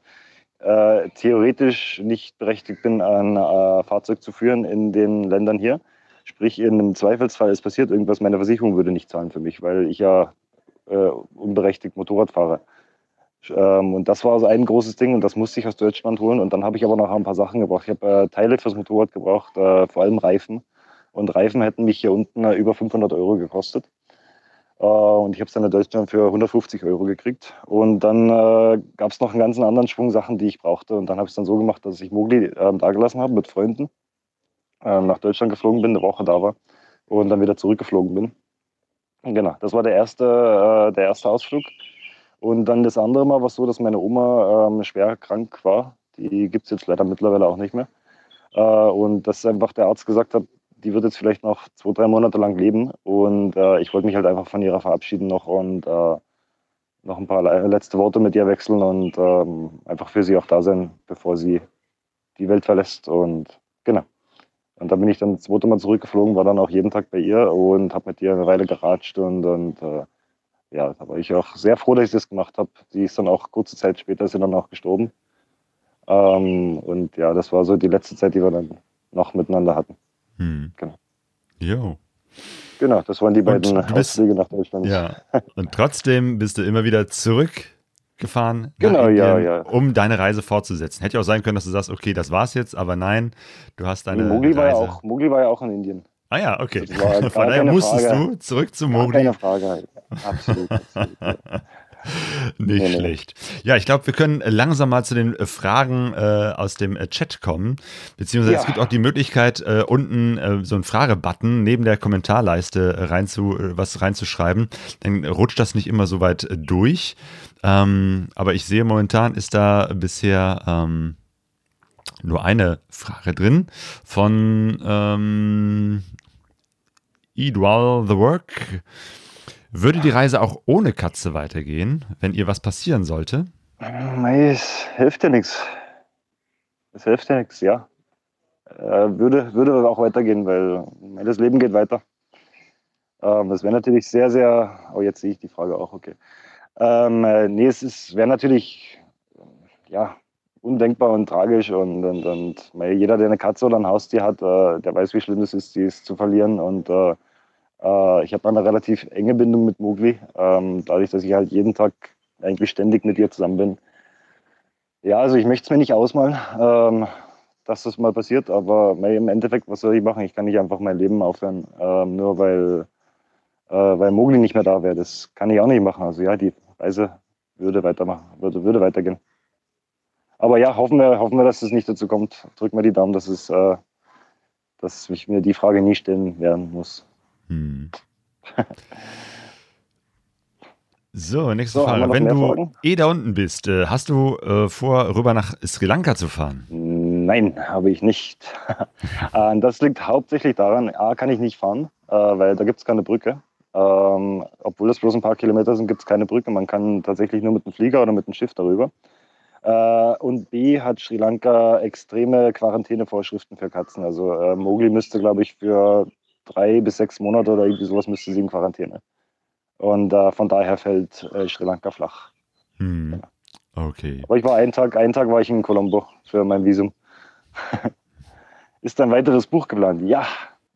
äh, theoretisch nicht berechtigt bin, ein äh, Fahrzeug zu führen in den Ländern hier. Sprich, in einem Zweifelsfall, es passiert irgendwas, meine Versicherung würde nicht zahlen für mich, weil ich ja äh, unberechtigt Motorrad fahre. Ähm, und das war so ein großes Ding und das musste ich aus Deutschland holen. Und dann habe ich aber noch ein paar Sachen gebraucht. Ich habe äh, Teile fürs Motorrad gebraucht, äh, vor allem Reifen. Und Reifen hätten mich hier unten äh, über 500 Euro gekostet. Äh, und ich habe es dann in Deutschland für 150 Euro gekriegt. Und dann äh, gab es noch einen ganzen anderen Schwung Sachen, die ich brauchte. Und dann habe ich es dann so gemacht, dass ich Mogli äh, dagelassen habe mit Freunden, äh, nach Deutschland geflogen bin, eine Woche da war und dann wieder zurückgeflogen bin. Genau, das war der erste, äh, der erste Ausflug. Und dann das andere Mal war es so, dass meine Oma ähm, schwer krank war. Die gibt es jetzt leider mittlerweile auch nicht mehr. Äh, und dass einfach der Arzt gesagt hat, die wird jetzt vielleicht noch zwei, drei Monate lang leben. Und äh, ich wollte mich halt einfach von ihrer verabschieden noch und äh, noch ein paar le- letzte Worte mit ihr wechseln und ähm, einfach für sie auch da sein, bevor sie die Welt verlässt. Und genau. Und dann bin ich dann das zweite Mal zurückgeflogen, war dann auch jeden Tag bei ihr und habe mit ihr eine Weile geratscht und, und äh, ja, da war ich auch sehr froh, dass ich das gemacht habe. Die ist dann auch kurze Zeit später sie dann auch gestorben. Ähm, und ja, das war so die letzte Zeit, die wir dann noch miteinander hatten. Hm. Genau. Jo. Genau, das waren die Und beiden Ausflüge nach Deutschland. Ja. Und trotzdem bist du immer wieder zurückgefahren, Genau, ja, Indien, ja. um deine Reise fortzusetzen. Hätte ja auch sein können, dass du sagst, okay, das war's jetzt, aber nein, du hast deine Mogli war, ja Reise. auch, Mogli war ja auch in Indien. Ah ja, okay. Gar Von daher musstest Frage. du zurück zu Mogli. keine Frage. Absolut. absolut ja. Nicht Nee, nee. schlecht. Ja, ich glaube, wir können langsam mal zu den äh, Fragen äh, aus dem äh, Chat kommen. Beziehungsweise es Ja. gibt auch die Möglichkeit, äh, unten äh, so einen Fragebutton neben der Kommentarleiste äh, rein zu, äh, was reinzuschreiben. Dann rutscht das nicht immer so weit durch. Ähm, aber ich sehe momentan ist da bisher ähm, nur eine Frage drin von ähm, Idwal The Work. Würde die Reise auch ohne Katze weitergehen, wenn ihr was passieren sollte? Mei, es hilft ja nichts. Es hilft ja nichts, ja. Äh, würde, würde auch weitergehen, weil das Leben geht weiter. Ähm, das wäre natürlich sehr, sehr. Oh, jetzt sehe ich die Frage auch, okay. Ähm, äh, nee, es wäre natürlich ja, undenkbar und tragisch und, und, und jeder, der eine Katze oder ein Haustier hat, äh, der weiß, wie schlimm es ist, ist zu verlieren. Und äh, ich habe eine relativ enge Bindung mit Mogli, ähm, dadurch, dass ich halt jeden Tag eigentlich ständig mit ihr zusammen bin. Ja, also ich möchte es mir nicht ausmalen, ähm, dass das mal passiert, aber im Endeffekt, was soll ich machen? Ich kann nicht einfach mein Leben aufhören, ähm, nur weil, äh, weil Mogli nicht mehr da wäre. Das kann ich auch nicht machen. Also ja, die Reise würde weitermachen, würde, würde weitergehen. Aber ja, hoffen wir, hoffen wir, dass es nicht dazu kommt. Drücken wir die Daumen, dass es, äh, dass ich mir die Frage nie stellen werden muss. Hm. So, nächste So, Frage. Wenn du Fragen? eh da unten bist, äh, hast du äh, vor, rüber nach Sri Lanka zu fahren? Nein, habe ich nicht. Äh, das liegt hauptsächlich daran, A, kann ich nicht fahren, äh, weil da gibt es keine Brücke. Ähm, obwohl das bloß ein paar Kilometer sind, gibt es keine Brücke. Man kann tatsächlich nur mit dem Flieger oder mit dem Schiff darüber. Äh, und B hat Sri Lanka extreme Quarantänevorschriften für Katzen. Also Mowgli müsste, glaube ich, für drei bis sechs Monate oder irgendwie sowas müsste sie in Quarantäne. Und äh, von daher fällt äh, Sri Lanka flach. Hm. Okay. Aber ich war einen Tag, einen Tag war ich in Colombo für mein Visum. Ist ein weiteres Buch geplant? Ja,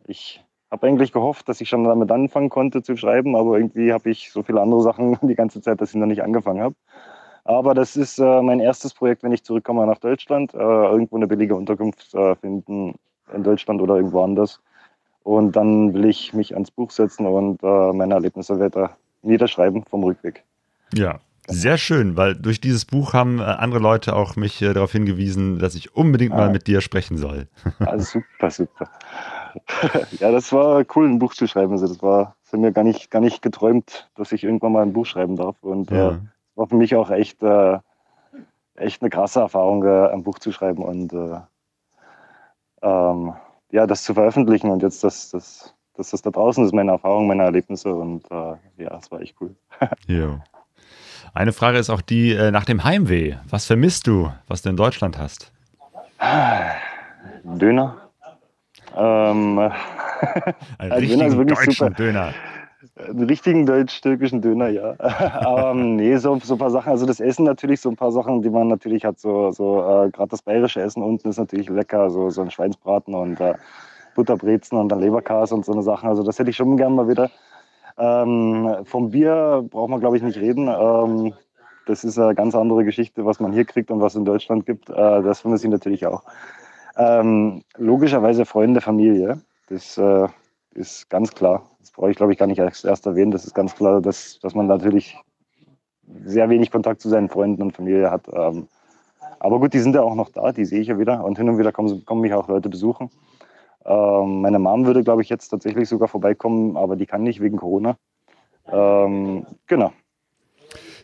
ich habe eigentlich gehofft, dass ich schon damit anfangen konnte zu schreiben, aber irgendwie habe ich so viele andere Sachen die ganze Zeit, dass ich noch nicht angefangen habe. Aber das ist äh, mein erstes Projekt, wenn ich zurückkomme nach Deutschland, äh, irgendwo eine billige Unterkunft äh, finden in Deutschland oder irgendwo anders. Und dann will ich mich ans Buch setzen und äh, meine Erlebnisse weiter niederschreiben vom Rückweg. Ja, sehr schön, weil durch dieses Buch haben äh, andere Leute auch mich äh, darauf hingewiesen, dass ich unbedingt mal Ah. mit dir sprechen soll. Ah, super, super. ja, das war cool, ein Buch zu schreiben. Also das war, hat mir gar nicht, gar nicht geträumt, dass ich irgendwann mal ein Buch schreiben darf. Und äh, Ja. war für mich auch echt, äh, echt eine krasse Erfahrung, ein Buch zu schreiben und äh, ähm, ja, das zu veröffentlichen und jetzt, dass das, dass das da draußen ist, meine Erfahrung, meine Erlebnisse und äh, ja, das war echt cool. Jo. Eine Frage ist auch die äh, nach dem Heimweh. Was vermisst du, was du in Deutschland hast? Döner. Ähm, Einen Also Döner ist wirklich super. Döner. Einen richtigen deutsch-türkischen Döner, ja. Aber ähm, nee, so, so ein paar Sachen. Also das Essen natürlich, so ein paar Sachen, die man natürlich hat. So, so äh, gerade das bayerische Essen unten ist natürlich lecker. So, so ein Schweinsbraten und äh, Butterbrezen und dann Leberkas und so eine Sachen. Also das hätte ich schon gern mal wieder. Ähm, vom Bier braucht man, glaube ich, nicht reden. Ähm, das ist eine ganz andere Geschichte, was man hier kriegt und was es in Deutschland gibt. Äh, das vermisse ich natürlich auch. Ähm, logischerweise Freunde, Familie. Das äh, ist ganz klar. Das brauche ich, glaube ich, gar nicht erst, erst erwähnen. Das ist ganz klar, dass, dass man natürlich sehr wenig Kontakt zu seinen Freunden und Familie hat. Ähm, aber gut, die sind ja auch noch da, die sehe ich ja wieder. Und hin und wieder kommen, kommen mich auch Leute besuchen. Ähm, meine Mom würde, glaube ich, jetzt tatsächlich sogar vorbeikommen, aber die kann nicht wegen Corona. Ähm, genau.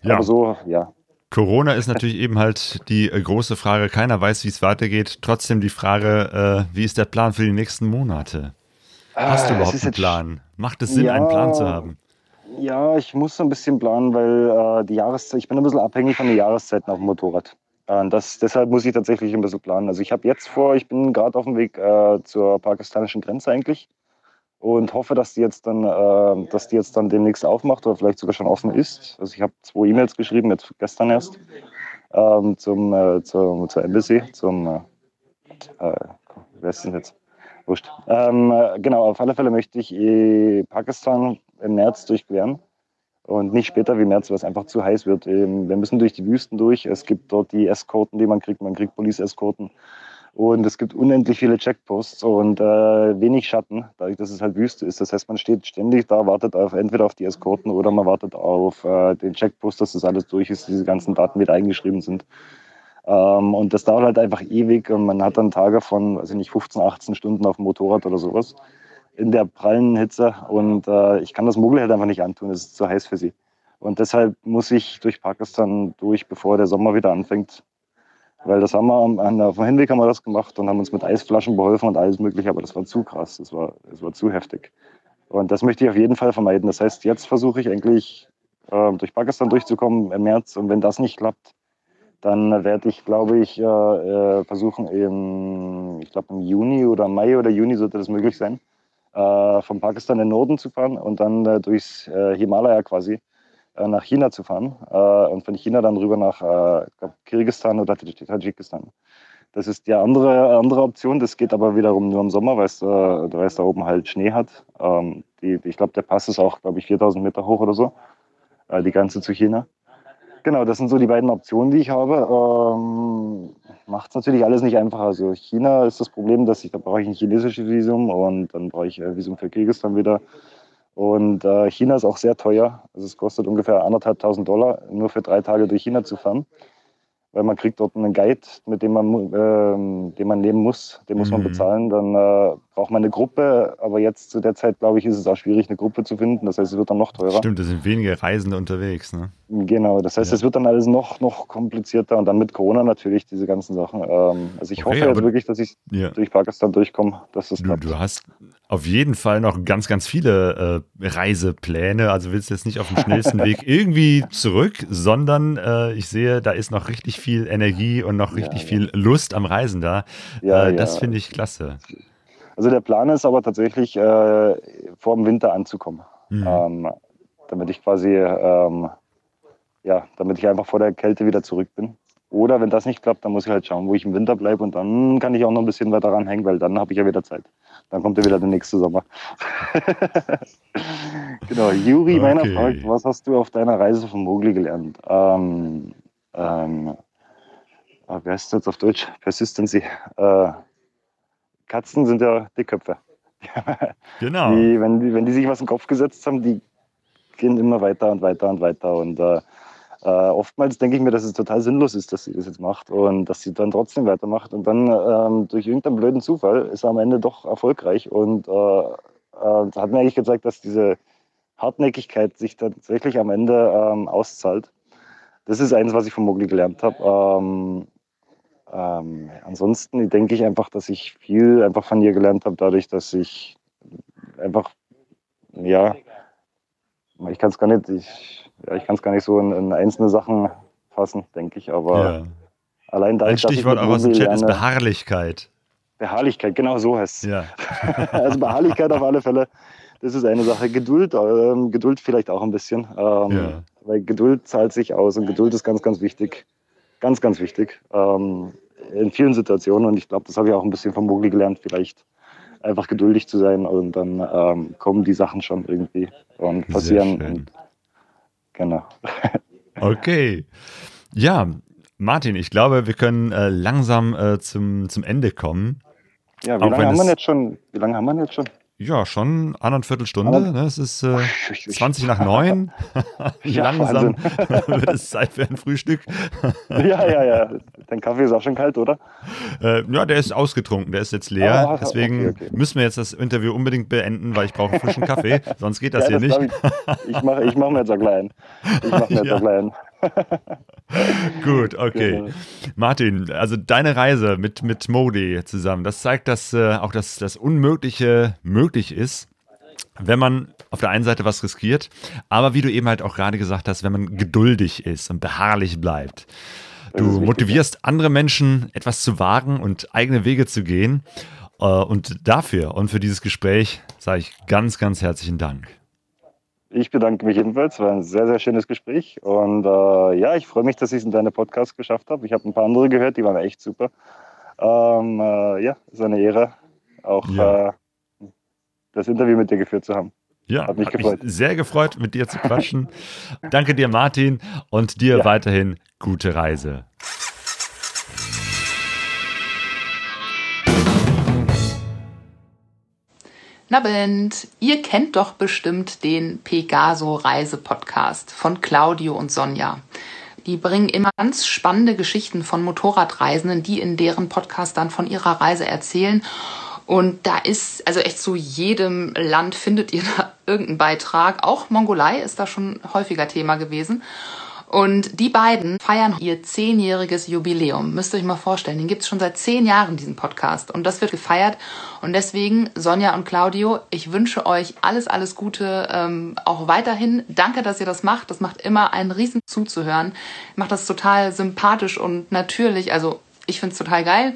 Ja, Aber so, ja. Corona ist natürlich eben halt die äh, große Frage. Keiner weiß, wie es weitergeht. Trotzdem die Frage, äh, wie ist der Plan für die nächsten Monate? Hast du Ah, überhaupt einen Plan? Macht es Sinn, Ja. einen Plan zu haben? Ja, ich muss so ein bisschen planen, weil äh, die Jahreszeit, ich bin ein bisschen abhängig von den Jahreszeiten auf dem Motorrad. Äh, das, deshalb muss ich tatsächlich ein bisschen planen. Also ich habe jetzt vor, ich bin gerade auf dem Weg äh, zur pakistanischen Grenze eigentlich und hoffe, dass die jetzt dann, äh, dass die jetzt dann demnächst aufmacht oder vielleicht sogar schon offen ist. Also ich habe zwei E-Mails geschrieben, jetzt gestern erst, ähm, zum, äh, zum, zur Embassy, zum, äh, äh, wer ist denn jetzt? Wurscht. Ähm, äh, genau, auf alle Fälle möchte ich eh Pakistan im März durchqueren und nicht später wie März, weil es einfach zu heiß wird. Ähm, Wir müssen durch die Wüsten durch. Es gibt dort die Eskorten, die man kriegt. Man kriegt Police-Eskorten. Und es gibt unendlich viele Checkposts und äh, wenig Schatten, dadurch, dass es halt Wüste ist. Das heißt, man steht ständig da, wartet auf, entweder auf die Eskorten oder man wartet auf äh, den Checkpost, dass das alles durch ist, diese ganzen Daten wieder eingeschrieben sind. Ähm, und das dauert halt einfach ewig und man hat dann Tage von, weiß ich nicht, 15, 18 Stunden auf dem Motorrad oder sowas in der prallen Hitze und äh, ich kann das Mogul halt einfach nicht antun, es ist zu heiß für sie. Und deshalb muss ich durch Pakistan durch, bevor der Sommer wieder anfängt. Weil das haben wir an- auf dem Hinweg haben wir das gemacht und haben uns mit Eisflaschen beholfen und alles mögliche, aber das war zu krass, das war, das war zu heftig. Und das möchte ich auf jeden Fall vermeiden. Das heißt, jetzt versuche ich eigentlich äh, durch Pakistan durchzukommen im März und wenn das nicht klappt, dann werde ich, glaube ich, äh, äh, versuchen, im, ich glaube im Juni oder Mai oder Juni sollte das möglich sein, äh, von Pakistan in den Norden zu fahren und dann äh, durchs äh, Himalaya quasi äh, nach China zu fahren und von China dann rüber nach glaub, Kirgisistan oder Tadsch- Tadschikistan. Das ist die andere, andere Option. Das geht aber wiederum nur im Sommer, weil es, äh, weil da oben halt Schnee hat. Ähm, die, ich glaube, der Pass ist auch, glaube ich, 4000 Meter hoch oder so. Äh, die Grenze zu China. Genau, das sind so die beiden Optionen, die ich habe. Ähm, Macht es natürlich alles nicht einfach. Also China ist das Problem, dass ich, da brauche ich ein chinesisches Visum und dann brauche ich ein Visum für Kirgisistan wieder. Und äh, China ist auch sehr teuer. Also es kostet ungefähr anderthalbtausend Dollar, nur für drei Tage durch China zu fahren. Weil man kriegt dort einen Guide, mit dem man, ähm, den man nehmen muss. Den muss man Mhm. bezahlen. Dann äh, braucht man eine Gruppe. Aber jetzt zu der Zeit, glaube ich, ist es auch schwierig, eine Gruppe zu finden. Das heißt, es wird dann noch teurer. Stimmt, es sind wenige Reisende unterwegs. Ne? Genau, das heißt, Ja. es wird dann alles noch, noch komplizierter und dann mit Corona natürlich diese ganzen Sachen. Ähm, also ich Okay, hoffe jetzt wirklich, dass ich Ja. durch Pakistan durchkomme, dass es Du, klappt. du hast auf jeden Fall noch ganz, ganz viele äh, Reisepläne. Also willst du jetzt nicht auf dem schnellsten Weg irgendwie zurück, sondern äh, ich sehe, da ist noch richtig viel Energie und noch richtig Ja, viel Lust am Reisen da. Ja, äh, Das ja. finde ich klasse. Also der Plan ist aber tatsächlich, äh, vor dem Winter anzukommen. Mhm. Ähm, damit ich quasi, ähm, ja, damit ich einfach vor der Kälte wieder zurück bin. Oder wenn das nicht klappt, dann muss ich halt schauen, wo ich im Winter bleibe und dann kann ich auch noch ein bisschen weiter ranhängen, weil dann habe ich ja wieder Zeit. Dann kommt ja wieder der nächste Sommer. genau, Juri, meiner Okay. fragt, was hast du auf deiner Reise von Mogli gelernt? Ähm, ähm, wie heißt das jetzt auf Deutsch? Persistency. Äh, Katzen sind ja Dickköpfe. Genau. Die, wenn, die, wenn die sich was in den Kopf gesetzt haben, die gehen immer weiter und weiter und weiter. Und äh, äh, oftmals denke ich mir, dass es total sinnlos ist, dass sie das jetzt macht und dass sie dann trotzdem weitermacht. Und dann ähm, durch irgendeinen blöden Zufall ist er am Ende doch erfolgreich. Und äh, äh, hat mir eigentlich gezeigt, dass diese Hartnäckigkeit sich tatsächlich am Ende ähm, auszahlt. Das ist eins, was ich von Mogli gelernt habe. Ähm, ähm, ansonsten denke ich einfach, dass ich viel einfach von ihr gelernt habe, dadurch, dass ich einfach, ja, ich kann es gar nicht, ich, ja, ich kann es gar nicht so in, in einzelne Sachen fassen, denke ich, aber Ja. allein da Ein Stichwort auch aus dem Chat ist Beharrlichkeit. Beharrlichkeit, genau so heißt es. Ja. also Beharrlichkeit auf alle Fälle, das ist eine Sache. Geduld, ähm, Geduld vielleicht auch ein bisschen, ähm, Ja. weil Geduld zahlt sich aus und Geduld ist ganz, ganz wichtig. Ganz, ganz wichtig. Ähm, in vielen Situationen und ich glaube, das habe ich auch ein bisschen von Mogli gelernt, vielleicht einfach geduldig zu sein und dann ähm, kommen die Sachen schon irgendwie und Sehr passieren. schön. Und, genau. Okay. Ja, Martin, ich glaube, wir können äh, langsam äh, zum, zum Ende kommen. Ja, wie Auch lange haben wir jetzt schon? Wie lange haben wir jetzt schon? Ja, schon anderthalb Stunde. Aber- Ne? Es ist äh, ich- ich- 20 nach 9. Ja, langsam wird es Zeit für ein Frühstück. Ja, ja, ja. Dein Kaffee ist auch schon kalt, oder? Äh, ja, der ist ausgetrunken, der ist jetzt leer. Ah, Deswegen okay, okay. müssen wir jetzt das Interview unbedingt beenden, weil ich brauche frischen Kaffee. Sonst geht das ja, hier nicht. glaub Ich, ich mache ich mach mir jetzt auch einen. Ich mache mir jetzt Ja. auch einen. Gut, okay. Genau. Martin, also deine Reise mit, mit Modi zusammen, das zeigt, dass äh, auch das, das Unmögliche möglich ist, wenn man auf der einen Seite was riskiert, aber wie du eben halt auch gerade gesagt hast, wenn man geduldig ist und beharrlich bleibt. Du motivierst andere Menschen, etwas zu wagen und eigene Wege zu gehen. Äh, Und dafür und für dieses Gespräch sage ich ganz, ganz herzlichen Dank. Ich bedanke mich ebenfalls. War ein sehr, sehr schönes Gespräch. Und äh, ja, ich freue mich, dass ich es in deine Podcast geschafft habe. Ich habe ein paar andere gehört, die waren echt super. Ähm, äh, ja, ist eine Ehre, auch Ja. äh, das Interview mit dir geführt zu haben. Ja, Hat mich hat mich gefreut. sehr gefreut, mit dir zu quatschen. Danke dir, Martin, und dir Ja. weiterhin gute Reise. Nabend, ihr kennt doch bestimmt den Pegaso Reise Podcast von Claudio und Sonja. Die bringen immer ganz spannende Geschichten von Motorradreisenden, die in deren Podcast dann von ihrer Reise erzählen. Und da ist, also echt zu jedem Land findet ihr da irgendeinen Beitrag. Auch Mongolei ist da schon häufiger Thema gewesen. Und die beiden feiern ihr zehnjähriges Jubiläum. Müsst ihr euch mal vorstellen. Den gibt's schon seit zehn Jahren, diesen Podcast. Und das wird gefeiert. Und deswegen, Sonja und Claudio, ich wünsche euch alles, alles Gute, ähm, auch weiterhin. Danke, dass ihr das macht. Das macht immer einen Riesen zuzuhören. Macht das total sympathisch und natürlich. Also ich find's total geil.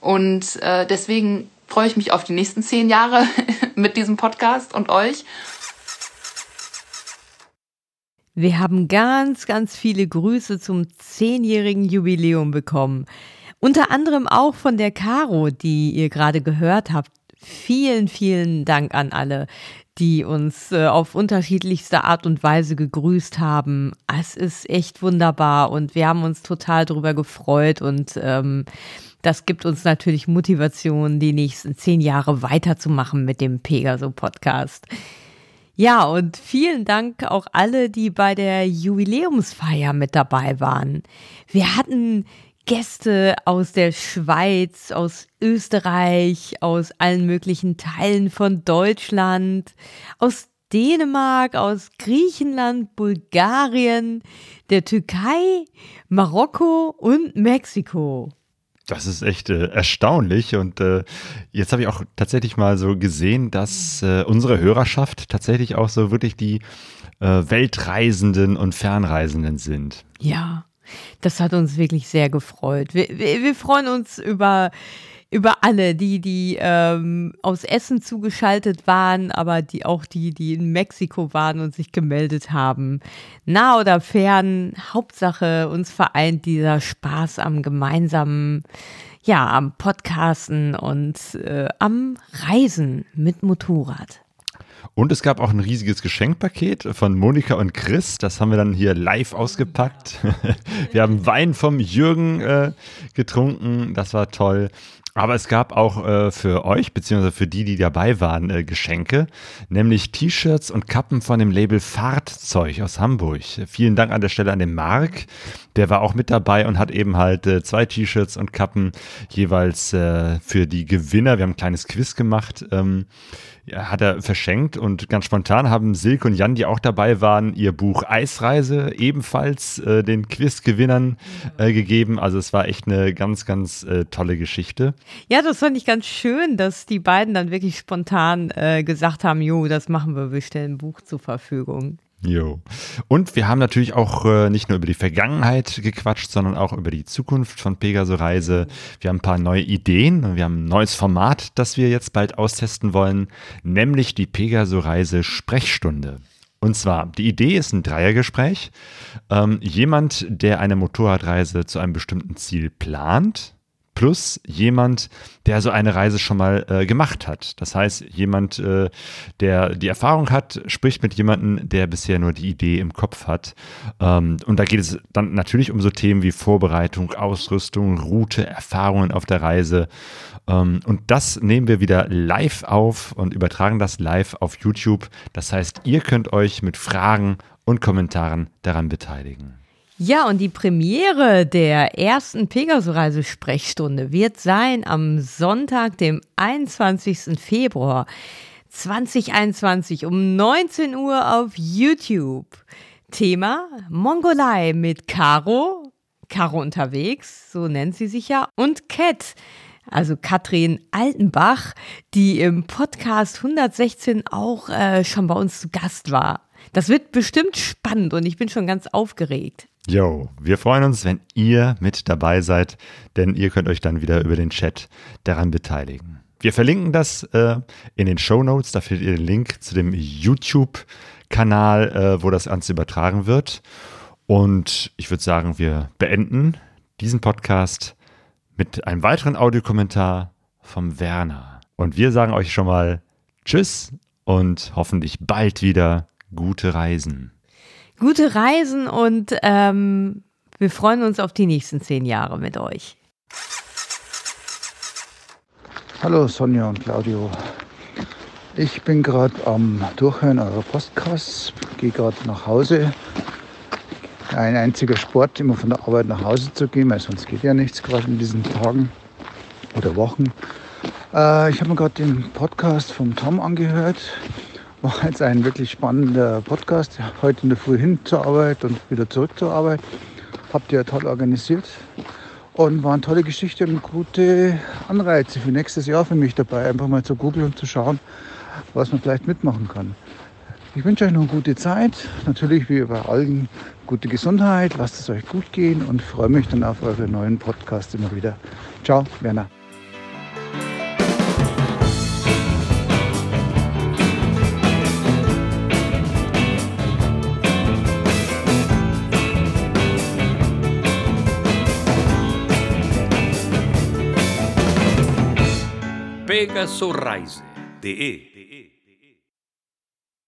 Und äh, deswegen freue ich mich auf die nächsten zehn Jahre mit diesem Podcast und euch. Wir haben ganz, ganz viele Grüße zum zehnjährigen Jubiläum bekommen. Unter anderem auch von der Caro, die ihr gerade gehört habt. Vielen, vielen Dank an alle, die uns äh, auf unterschiedlichste Art und Weise gegrüßt haben. Es ist echt wunderbar und wir haben uns total darüber gefreut und ähm, das gibt uns natürlich Motivation, die nächsten zehn Jahre weiterzumachen mit dem Pegaso-Podcast. Ja, und vielen Dank auch alle, die bei der Jubiläumsfeier mit dabei waren. Wir hatten Gäste aus der Schweiz, aus Österreich, aus allen möglichen Teilen von Deutschland, aus Dänemark, aus Griechenland, Bulgarien, der Türkei, Marokko und Mexiko. Das ist echt äh, erstaunlich und äh, jetzt habe ich auch tatsächlich mal so gesehen, dass äh, unsere Hörerschaft tatsächlich auch so wirklich die äh, Weltreisenden und Fernreisenden sind. Ja, das hat uns wirklich sehr gefreut. Wir, wir, wir freuen uns über über alle, die, die ähm, aus Essen zugeschaltet waren, aber die auch die, die in Mexiko waren und sich gemeldet haben. Nah oder fern, Hauptsache uns vereint dieser Spaß am gemeinsamen, ja, am Podcasten und äh, am Reisen mit Motorrad. Und es gab auch ein riesiges Geschenkpaket von Monika und Chris. Das haben wir dann hier live ausgepackt. Wir haben Wein vom Jürgen äh, getrunken. Das war toll. Aber es gab auch äh, für euch, beziehungsweise für die, die dabei waren, äh, Geschenke, nämlich T-Shirts und Kappen von dem Label Fahrtzeug aus Hamburg. Vielen Dank an der Stelle an den Marc. Der war auch mit dabei und hat eben halt äh, zwei T-Shirts und Kappen jeweils äh, für die Gewinner. Wir haben ein kleines Quiz gemacht. Ähm, ja, hat er verschenkt und ganz spontan haben Silke und Jan, die auch dabei waren, ihr Buch Eisreise ebenfalls äh, den Quizgewinnern äh, gegeben. Also es war echt eine ganz, ganz äh, tolle Geschichte. Ja, das fand ich ganz schön, dass die beiden dann wirklich spontan äh, gesagt haben, jo, das machen wir, wir stellen ein Buch zur Verfügung. Jo. Und wir haben natürlich auch äh, nicht nur über die Vergangenheit gequatscht, sondern auch über die Zukunft von Pegaso Reise. Wir haben ein paar neue Ideen. Wir haben ein neues Format, das wir jetzt bald austesten wollen, nämlich die Pegaso Reise Sprechstunde. Und zwar, die Idee ist ein Dreiergespräch. Ähm, jemand, der eine Motorradreise zu einem bestimmten Ziel plant, plus jemand, der so eine Reise schon mal äh, gemacht hat. Das heißt, jemand, äh, der die Erfahrung hat, spricht mit jemandem, der bisher nur die Idee im Kopf hat. Ähm, und da geht es dann natürlich um so Themen wie Vorbereitung, Ausrüstung, Route, Erfahrungen auf der Reise. Ähm, und das nehmen wir wieder live auf und übertragen das live auf YouTube. Das heißt, ihr könnt euch mit Fragen und Kommentaren daran beteiligen. Ja, und die Premiere der ersten Pegaso-Reise-Sprechstunde wird sein am Sonntag, dem 21. Februar 2021 um 19 Uhr auf YouTube. Thema Mongolei mit Caro, Caro unterwegs, so nennt sie sich ja, und Cat, also Katrin Altenbach, die im Podcast 116 auch äh, schon bei uns zu Gast war. Das wird bestimmt spannend und ich bin schon ganz aufgeregt. Jo, wir freuen uns, wenn ihr mit dabei seid, denn ihr könnt euch dann wieder über den Chat daran beteiligen. Wir verlinken das äh, in den Show Notes, da findet ihr den Link zu dem YouTube-Kanal, äh, wo das Ganze übertragen wird. Und ich würde sagen, wir beenden diesen Podcast mit einem weiteren Audiokommentar vom Werner. Und wir sagen euch schon mal Tschüss und hoffentlich bald wieder gute Reisen gute Reisen und ähm, wir freuen uns auf die nächsten zehn Jahre mit euch. Hallo Sonja und Claudio. Ich bin gerade am Durchhören eurer Podcasts, gehe gerade nach Hause. Ein einziger Sport, immer von der Arbeit nach Hause zu gehen, weil sonst geht ja nichts gerade in diesen Tagen oder Wochen. Äh, ich habe mir gerade den Podcast vom Tom angehört war jetzt ein wirklich spannender Podcast. Heute in der Früh hin zur Arbeit und wieder zurück zur Arbeit. Habt ihr toll organisiert. Und war eine tolle Geschichte und gute Anreize für nächstes Jahr für mich dabei, einfach mal zu googeln und zu schauen, was man vielleicht mitmachen kann. Ich wünsche euch noch eine gute Zeit. Natürlich wie bei allen gute Gesundheit. Lasst es euch gut gehen und freue mich dann auf eure neuen Podcasts immer wieder. Ciao, Werner. Vega Sorraise. DE e!